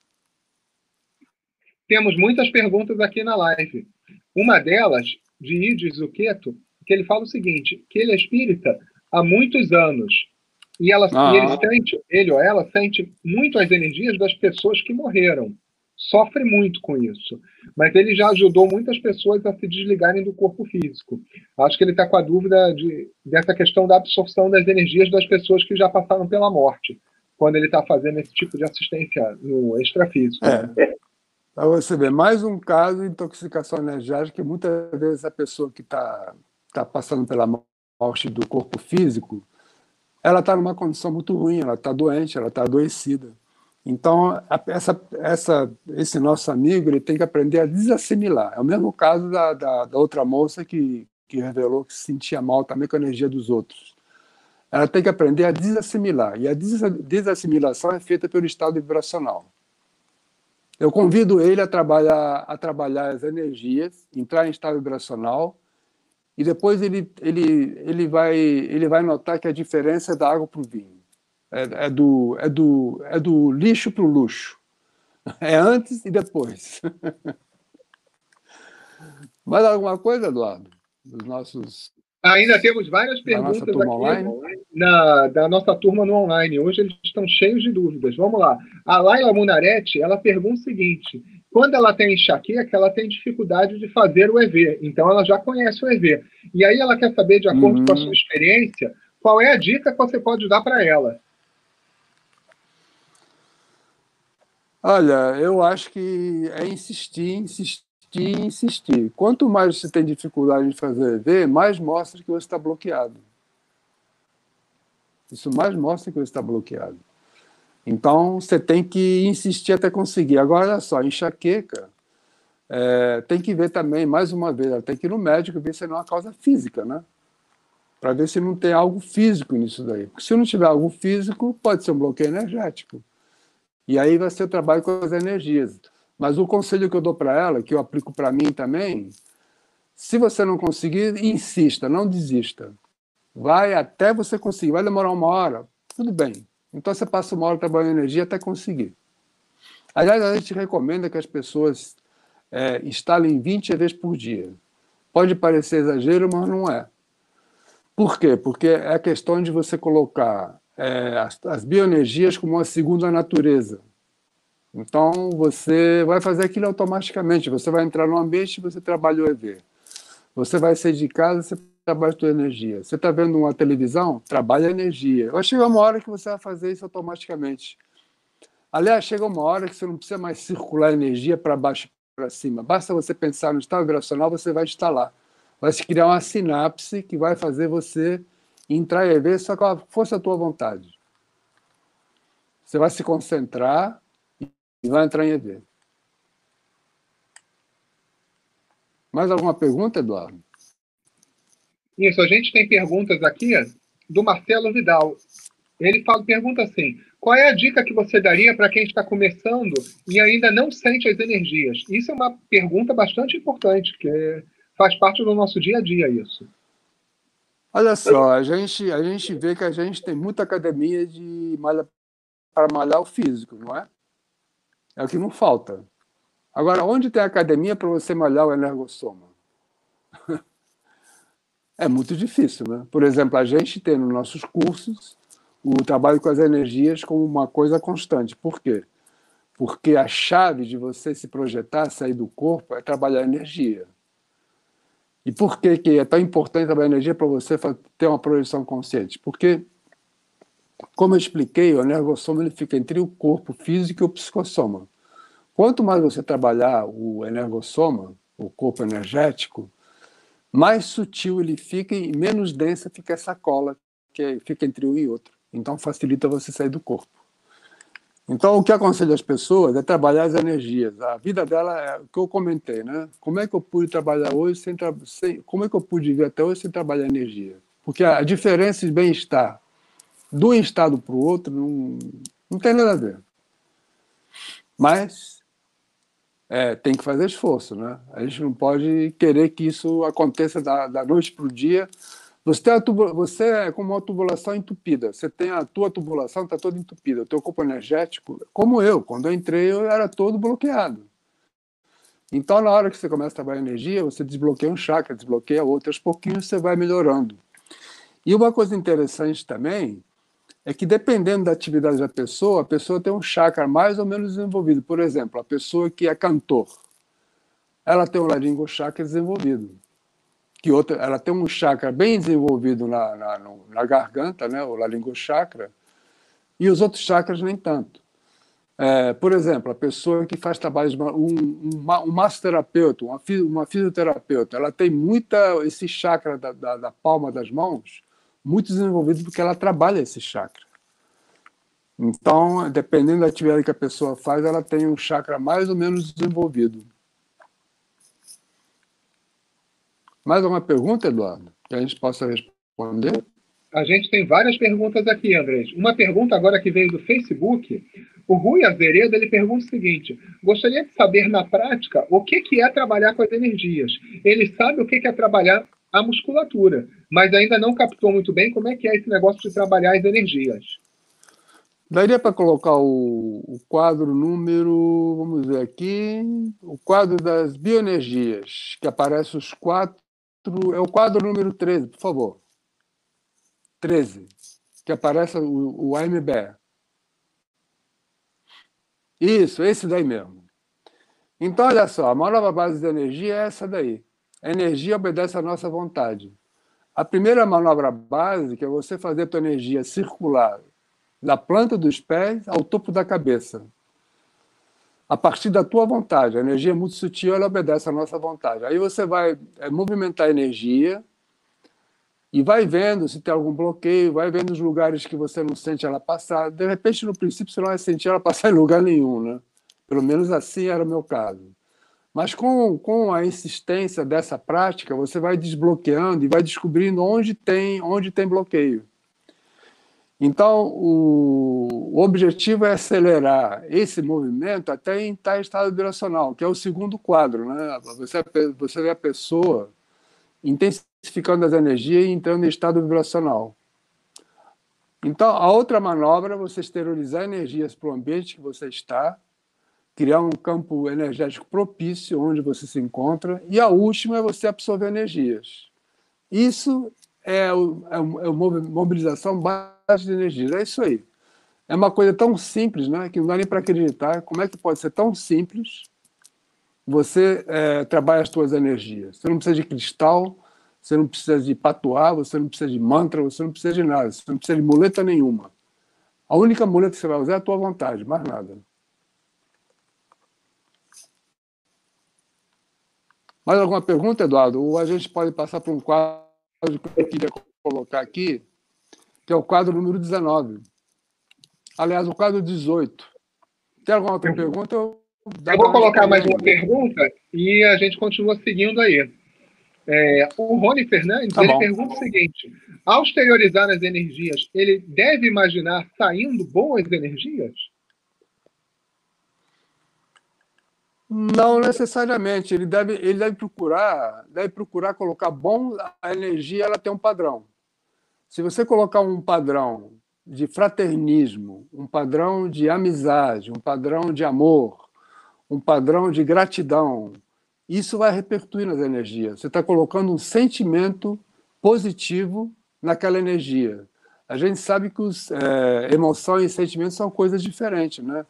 Speaker 3: Temos muitas perguntas aqui na live. Uma delas de Ides Zucchetto, que ele fala o seguinte, que ele é espírita há muitos anos e, ela, ah. e ele, sente, ele ou ela sente muito as energias das pessoas que morreram. Sofre muito com isso. Mas ele já ajudou muitas pessoas a se desligarem do corpo físico. Acho que ele está com a dúvida de, dessa questão da absorção das energias das pessoas que já passaram pela morte, quando ele está fazendo esse tipo de assistência no extrafísico. É.
Speaker 2: Para você ver, mais um caso de intoxicação energética que muitas vezes a pessoa que está tá passando pela morte do corpo físico, ela está numa condição muito ruim, ela está doente, ela está adoecida. Então, essa, essa, esse nosso amigo ele tem que aprender a desassimilar. É o mesmo caso da, da, da outra moça que, que revelou que se sentia mal também com a energia dos outros. Ela tem que aprender a desassimilar. E a desassimilação é feita pelo estado vibracional. Eu convido ele a trabalhar, a trabalhar as energias, entrar em estado vibracional, e depois ele, ele, ele, vai, ele vai notar que a diferença é da água para o vinho. É, é, do, é, do, é do lixo para o luxo. É antes e depois. Mais alguma coisa, Eduardo? Dos nossos
Speaker 3: Ainda temos várias perguntas aqui online? Na, da nossa turma no online. Hoje eles estão cheios de dúvidas. Vamos lá. A Laila Munarete, ela pergunta o seguinte: quando ela tem enxaqueca, ela tem dificuldade de fazer o EV. Então ela já conhece o EV. E aí ela quer saber, de acordo uhum. com a sua experiência, qual é a dica que você pode dar para ela?
Speaker 2: Olha, eu acho que é insistir, insistir insistir. Quanto mais você tem dificuldade de fazer EV, mais mostra que você está bloqueado. Isso mais mostra que você está bloqueado. Então, você tem que insistir até conseguir. Agora, olha só, enxaqueca, é, tem que ver também, mais uma vez, tem que ir no médico ver se não é uma causa física, né? para ver se não tem algo físico nisso daí. Porque se não tiver algo físico, pode ser um bloqueio energético. E aí vai ser o trabalho com as energias. Mas o conselho que eu dou para ela, que eu aplico para mim também, se você não conseguir, insista, não desista. Vai até você conseguir. Vai demorar uma hora, tudo bem. Então você passa uma hora trabalhando energia até conseguir. Aliás, a gente recomenda que as pessoas é, instalem 20 vezes por dia. Pode parecer exagero, mas não é. Por quê? Porque é a questão de você colocar é, as, as bioenergias como uma segunda natureza. Então, você vai fazer aquilo automaticamente. Você vai entrar no ambiente você trabalha o EV. Você vai sair de casa, você trabalha a sua energia. Você está vendo uma televisão? Trabalha a energia. Vai chegar uma hora que você vai fazer isso automaticamente. Aliás, chega uma hora que você não precisa mais circular energia para baixo e para cima. Basta você pensar no estado vibracional, você vai instalar. Vai se criar uma sinapse que vai fazer você EV só com a força da tua vontade. Você vai se concentrar e vai entrar em EV. Mais alguma pergunta, Eduardo?
Speaker 3: Isso, a gente tem perguntas aqui do Marcelo Vidal. Ele fala, pergunta assim: qual é a dica que você daria para quem está começando e ainda não sente as energias? Isso é uma pergunta bastante importante, que faz parte do nosso dia a dia isso.
Speaker 2: Olha só, a gente, a gente vê que a gente tem muita academia de malha para malhar o físico, não é? É o que não falta. Agora, onde tem academia para você malhar o energossoma? é muito difícil, né? Por exemplo, a gente tem nos nossos cursos o trabalho com as energias como uma coisa constante. Por quê? Porque a chave de você se projetar, sair do corpo, é trabalhar energia. E por que, que é tão importante trabalhar energia para você ter uma projeção consciente? Porque, como eu expliquei, o energossoma ele fica entre o corpo físico e o psicossoma. Quanto mais você trabalhar o energossoma, o corpo energético, mais sutil ele fica e menos densa fica essa cola que fica entre um e outro. Então facilita você sair do corpo. Então o que aconselho as pessoas é trabalhar as energias. A vida dela é o que eu comentei, né? Como é que eu pude trabalhar hoje sem, tra... sem... como é que eu pude viver até hoje sem trabalhar energia? Porque a diferença de bem-estar de um estado para o outro não, não tem nada a ver. Mas é, tem que fazer esforço, né? A gente não pode querer que isso aconteça da, da noite para o dia. Você, tem você é como uma tubulação entupida. Você tem a tua tubulação está toda entupida. O teu corpo energético, como eu, quando eu entrei, eu era todo bloqueado. Então, na hora que você começa a trabalhar energia, você desbloqueia um chakra, desbloqueia outro, aos pouquinhos você vai melhorando. E uma coisa interessante também é que dependendo da atividade da pessoa, a pessoa tem um chakra mais ou menos desenvolvido. Por exemplo, a pessoa que é cantor, ela tem um laringo chakra desenvolvido. Que outra, ela tem um chakra bem desenvolvido na, na, na garganta, né, o laringo chakra, e os outros chakras nem tanto. É, por exemplo, a pessoa que faz trabalhos, um, um, um massoterapeuta, uma, uma fisioterapeuta, ela tem muita esse chakra da, da, da palma das mãos muito desenvolvido porque ela trabalha esse chakra. Então, dependendo da atividade que a pessoa faz, ela tem um chakra mais ou menos desenvolvido. Mais alguma pergunta, Eduardo, que a gente possa responder?
Speaker 3: A gente tem várias perguntas aqui, Andrés. Uma pergunta agora que veio do Facebook. O Rui Azeredo ele pergunta o seguinte: gostaria de saber na prática o que, que é trabalhar com as energias. Ele sabe o que, que é trabalhar a musculatura, mas ainda não captou muito bem como é que é esse negócio de trabalhar as energias.
Speaker 2: Daria para colocar o, o, quadro número, vamos ver aqui, o quadro das bioenergias, que aparece os quatro, é o quadro número 13, por favor. 13, que aparece o, o AMB. Isso, esse daí mesmo. Então, olha só, a nova base de energia é essa daí. A energia obedece à nossa vontade. A primeira manobra básica é você fazer a tua energia circular da planta dos pés ao topo da cabeça. A partir da tua vontade. A energia é muito sutil, ela obedece à nossa vontade. Aí você vai é, movimentar a energia e vai vendo se tem algum bloqueio, vai vendo os lugares que você não sente ela passar. De repente, no princípio, você não vai sentir ela passar em lugar nenhum, né? Pelo menos assim era o meu caso. Mas com, com a insistência dessa prática, você vai desbloqueando e vai descobrindo onde tem, onde tem bloqueio. Então, o, objetivo é acelerar esse movimento até em tal estado vibracional, que é o segundo quadro. Né? Você, você vê a pessoa intensificando as energias e entrando em estado vibracional. Então, a outra manobra é você esterilizar energias para o ambiente que você está, criar um campo energético propício onde você se encontra, e a última é você absorver energias. Isso é, é, é uma mobilização base de energias. É isso aí. É uma coisa tão simples, né, que não dá nem para acreditar. Como é que pode ser tão simples? Você é, trabalha as suas energias. Você não precisa de cristal, você não precisa de patuá, você não precisa de mantra, você não precisa de nada, você não precisa de muleta nenhuma. A única muleta que você vai usar é a tua vontade, mais nada. Mais alguma pergunta, Eduardo? Ou a gente pode passar para um quadro que eu queria colocar aqui, que é o quadro número 19. Aliás, o quadro 18. Tem alguma outra pergunta?
Speaker 3: Eu, eu vou colocar mais uma pergunta e a gente continua seguindo aí. É, o Rony Fernandes tá ele pergunta o seguinte: ao exteriorizar as energias, ele deve imaginar saindo boas energias?
Speaker 2: Não necessariamente. Ele deve, ele deve procurar, deve procurar colocar bom. A energia ela tem um padrão. Se você colocar um padrão de fraternismo, um padrão de amizade, um padrão de amor, um padrão de gratidão, isso vai repercutir nas energias. Você está colocando um sentimento positivo naquela energia. A gente sabe que os, é, emoção e sentimento são coisas diferentes, né?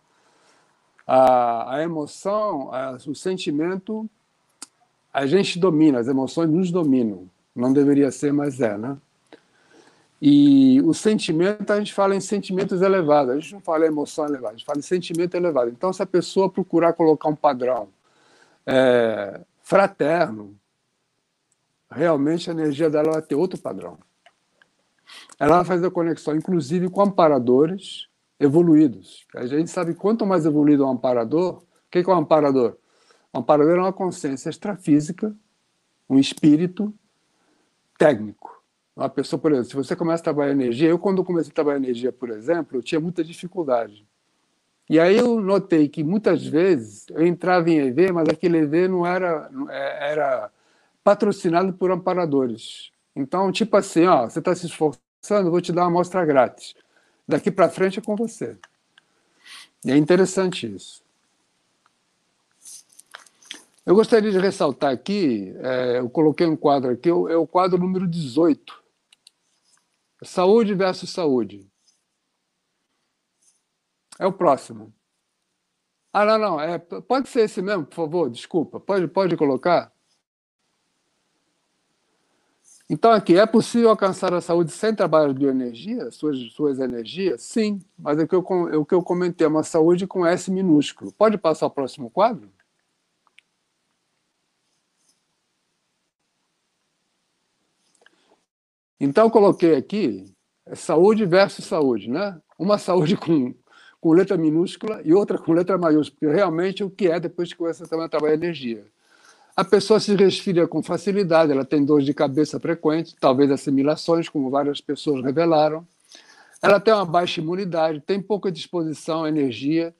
Speaker 2: A, a emoção, a, o sentimento, a gente domina, as emoções nos dominam. Não deveria ser, mas é, né? E o sentimento, a gente fala em sentimentos elevados, a gente não fala em emoção elevada, a gente fala em sentimento elevado. Então, se a pessoa procurar colocar um padrão, é, fraterno, realmente a energia dela vai ter outro padrão. Ela vai fazer conexão, inclusive, com amparadores evoluídos. A gente sabe quanto mais evoluído é um amparador, o que é um amparador? Um amparador é uma consciência extrafísica, um espírito técnico. Uma pessoa, por exemplo, se você começa a trabalhar energia, eu quando comecei a trabalhar energia, por exemplo, eu tinha muita dificuldade. E aí eu notei que muitas vezes eu entrava em EV, mas aquele EV não era, era patrocinado por amparadores. Então, tipo assim, ó, você está se esforçando, vou te dar uma amostra grátis. Daqui para frente é com você. E é interessante isso. Eu gostaria de ressaltar aqui, é, eu coloquei um quadro aqui, é o quadro número 18. Saúde versus saúde. É o próximo. Ah, não, não. É, pode ser esse mesmo, por favor, desculpa. Pode, pode colocar? Então, aqui, é possível alcançar a saúde sem trabalho de bioenergia, suas, suas energias? Sim, mas é o que, eu, é o que eu comentei, é uma saúde com S minúsculo. Pode passar o próximo quadro? Então, eu coloquei aqui é saúde versus saúde, né? Uma saúde com com letra minúscula e outra com letra maiúscula, porque realmente o que é depois que você também trabalha energia. A pessoa se resfria com facilidade, ela tem dor de cabeça frequente, talvez assimilações, como várias pessoas revelaram. Ela tem uma baixa imunidade, tem pouca disposição, energia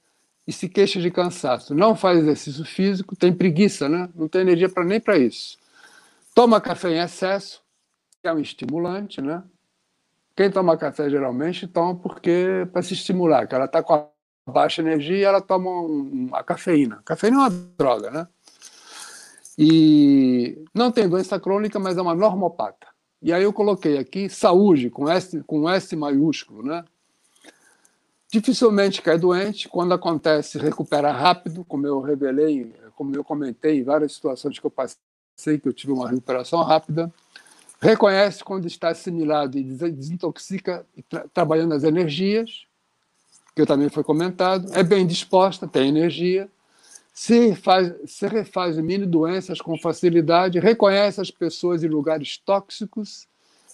Speaker 2: e se queixa de cansaço. Não faz exercício físico, tem preguiça, né? não tem energia para nem para isso. Toma café em excesso, que é um estimulante, né? Quem toma café geralmente toma porque para se estimular, que ela está com a baixa energia ela toma um, a cafeína. A cafeína é uma droga, né? E não tem doença crônica, mas é uma normopata. E aí eu coloquei aqui saúde com S, com S maiúsculo, né? Dificilmente cai doente, quando acontece recupera rápido, como eu revelei, como eu comentei em várias situações que eu passei que eu tive uma recuperação rápida reconhece quando está assimilado e desintoxica, tra trabalhando as energias, que também foi comentado, é bem disposta, tem energia, se, faz, se refaz mini doenças com facilidade, reconhece as pessoas em lugares tóxicos,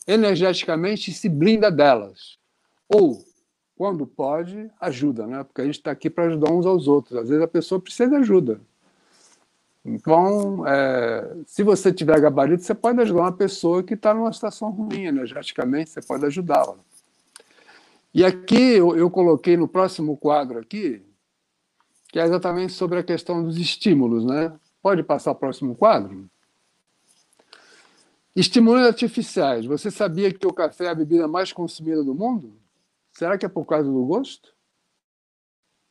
Speaker 2: energeticamente se blinda delas. Ou, quando pode, ajuda, né? porque a gente está aqui para ajudar uns aos outros. Às vezes a pessoa precisa de ajuda. Então, é, se você tiver gabarito, você pode ajudar uma pessoa que está numa situação ruim energeticamente, você pode ajudá-la. E aqui eu, eu, coloquei no próximo quadro aqui, que é exatamente sobre a questão dos estímulos, né? Pode passar o próximo quadro? Estimulantes artificiais. Você sabia que o café é a bebida mais consumida do mundo? Será que é por causa do gosto?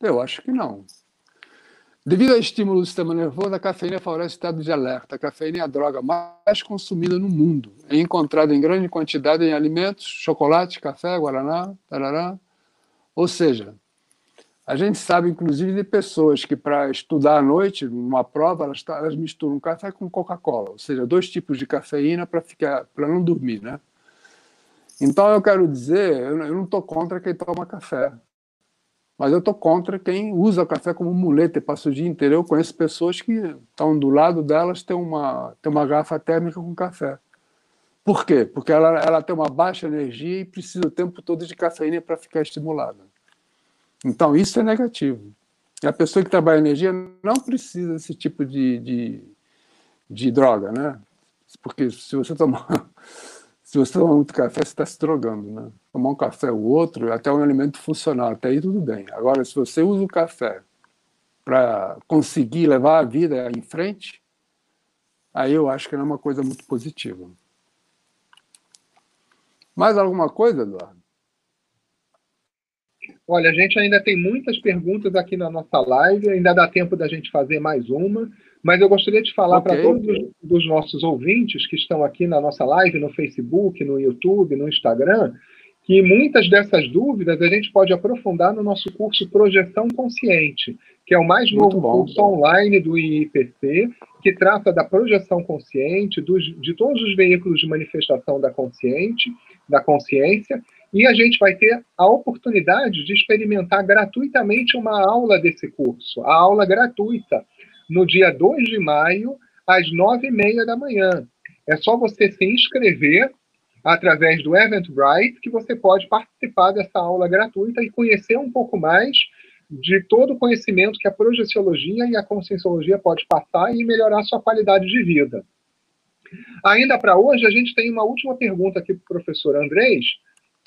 Speaker 2: Eu acho que não. Devido ao estímulo do sistema nervoso, a cafeína favorece o estado de alerta. A cafeína é a droga mais consumida no mundo. É encontrada em grande quantidade em alimentos, chocolate, café, guaraná, tarará. Ou seja, a gente sabe, inclusive, de pessoas que, para estudar à noite, numa prova, elas, elas misturam café com Coca-Cola, ou seja, dois tipos de cafeína para não dormir, né? Então, eu quero dizer, eu não estou contra quem toma café. Mas eu estou contra quem usa o café como muleta e passa o dia inteiro. Eu conheço pessoas que estão do lado delas, tem uma, tem uma garrafa térmica com café. Por quê? Porque ela, ela tem uma baixa energia e precisa o tempo todo de cafeína para ficar estimulada. Então, isso é negativo. A pessoa que trabalha energia não precisa desse tipo de, de, de droga, né? Porque se você tomar se você toma muito café, você está se drogando, né? Tomar um café ou outro, até um alimento funcional, até aí tudo bem. Agora, se você usa o café para conseguir levar a vida em frente, aí eu acho que não é uma coisa muito positiva. Mais alguma coisa, Eduardo?
Speaker 3: Olha, a gente ainda tem muitas perguntas aqui na nossa live, ainda dá tempo da gente fazer mais uma. Mas eu gostaria de falar okay. para todos os nossos ouvintes que estão aqui na nossa live, no Facebook, no YouTube, no Instagram, que muitas dessas dúvidas a gente pode aprofundar no nosso curso Projeção Consciente, que é o mais novo curso online do IIPC, que trata da projeção consciente, dos, de todos os veículos de manifestação da consciente, da consciência, e a gente vai ter a oportunidade de experimentar gratuitamente uma aula desse curso, a aula gratuita no dia 2 de maio, às 9h30 da manhã. É só você se inscrever através do Eventbrite que você pode participar dessa aula gratuita e conhecer um pouco mais de todo o conhecimento que a projeciologia e a conscienciologia pode passar e melhorar sua qualidade de vida. Ainda para hoje, a gente tem uma última pergunta aqui para o professor Andrés,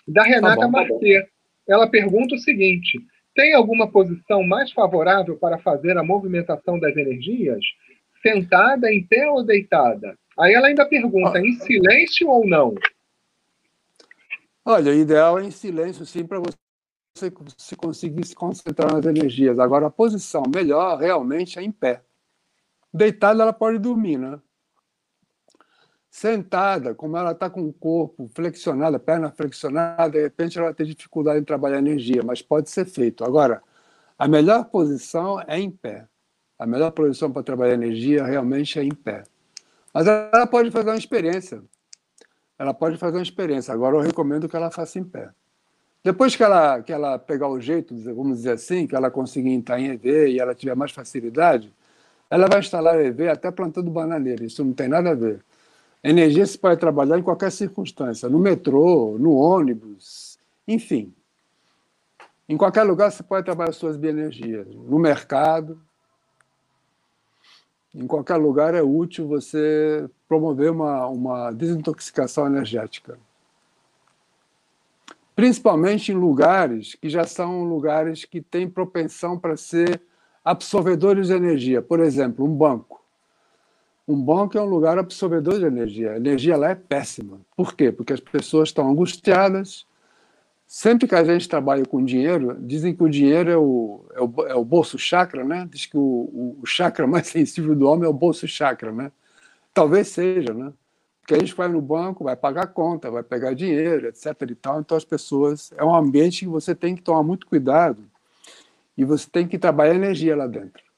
Speaker 3: da Renata tá bom, tá Ela pergunta o seguinte: tem alguma posição mais favorável para fazer a movimentação das energias? Sentada, em pé ou deitada? Aí ela ainda pergunta, em silêncio ou não?
Speaker 2: Olha, o ideal é em silêncio, sim, para você se conseguir se concentrar nas energias. Agora, a posição melhor realmente é em pé. Deitada, ela pode dormir, né? Sentada, como ela está com o corpo flexionado, perna flexionada, de repente ela ter dificuldade em trabalhar energia, mas pode ser feito. Agora, a melhor posição é em pé. A melhor posição para trabalhar energia realmente é em pé. Mas ela pode fazer uma experiência. Ela pode fazer uma experiência. Agora eu recomendo que ela faça em pé. Depois que ela, que ela pegar o jeito, vamos dizer assim, que ela conseguir entrar em EV e ela tiver mais facilidade, ela vai instalar EV até plantando bananeira. Isso não tem nada a ver. Energia se pode trabalhar em qualquer circunstância, no metrô, no ônibus, enfim. Em qualquer lugar você pode trabalhar suas bioenergias. No mercado, em qualquer lugar é útil você promover uma, uma desintoxicação energética. Principalmente em lugares que já são lugares que têm propensão para ser absorvedores de energia. Por exemplo, um banco. Um banco é um lugar absorvedor de energia. A energia lá é péssima. Por quê? Porque as pessoas estão angustiadas. Sempre que a gente trabalha com dinheiro, dizem que o dinheiro é o, é o, é o bolso chakra, né? Diz que o, o chakra mais sensível do homem é o bolso chakra, né? Talvez seja, né? Porque a gente vai no banco, vai pagar conta, vai pegar dinheiro, etc. e tal. Então as pessoas. É um ambiente que você tem que tomar muito cuidado e você tem que trabalhar energia lá dentro.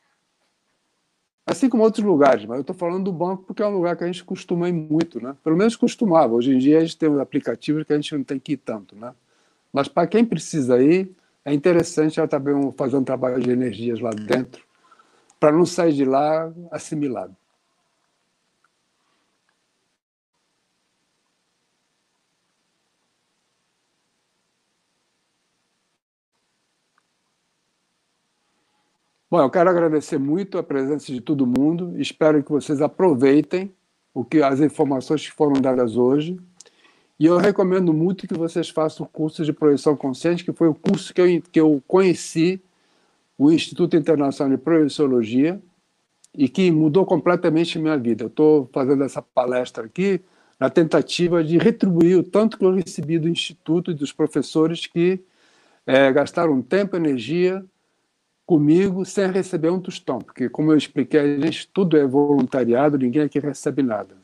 Speaker 2: Assim como outros lugares, mas eu estou falando do banco porque é um lugar que a gente costuma ir muito, né? Pelo menos costumava. Hoje em dia a gente tem aplicativos que a gente não tem que ir tanto, né? Mas para quem precisa ir, é interessante ela também fazer um trabalho de energias lá dentro, para não sair de lá assimilado. Bom, eu quero agradecer muito a presença de todo mundo. Espero que vocês aproveitem o que as informações que foram dadas hoje. E eu recomendo muito que vocês façam o curso de projeção consciente, que foi o curso que eu, que eu conheci o Instituto Internacional de Projeciologia e que mudou completamente minha vida. Eu estou fazendo essa palestra aqui na tentativa de retribuir o tanto que eu recebi do Instituto e dos professores que é, gastaram tempo e energia comigo sem receber um tostão, porque, como eu expliquei, a gente tudo é voluntariado, ninguém aqui recebe nada.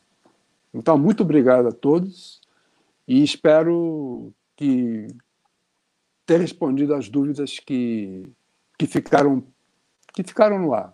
Speaker 2: Então, muito obrigado a todos e espero que ter respondido às dúvidas que, que, ficaram, que ficaram no ar.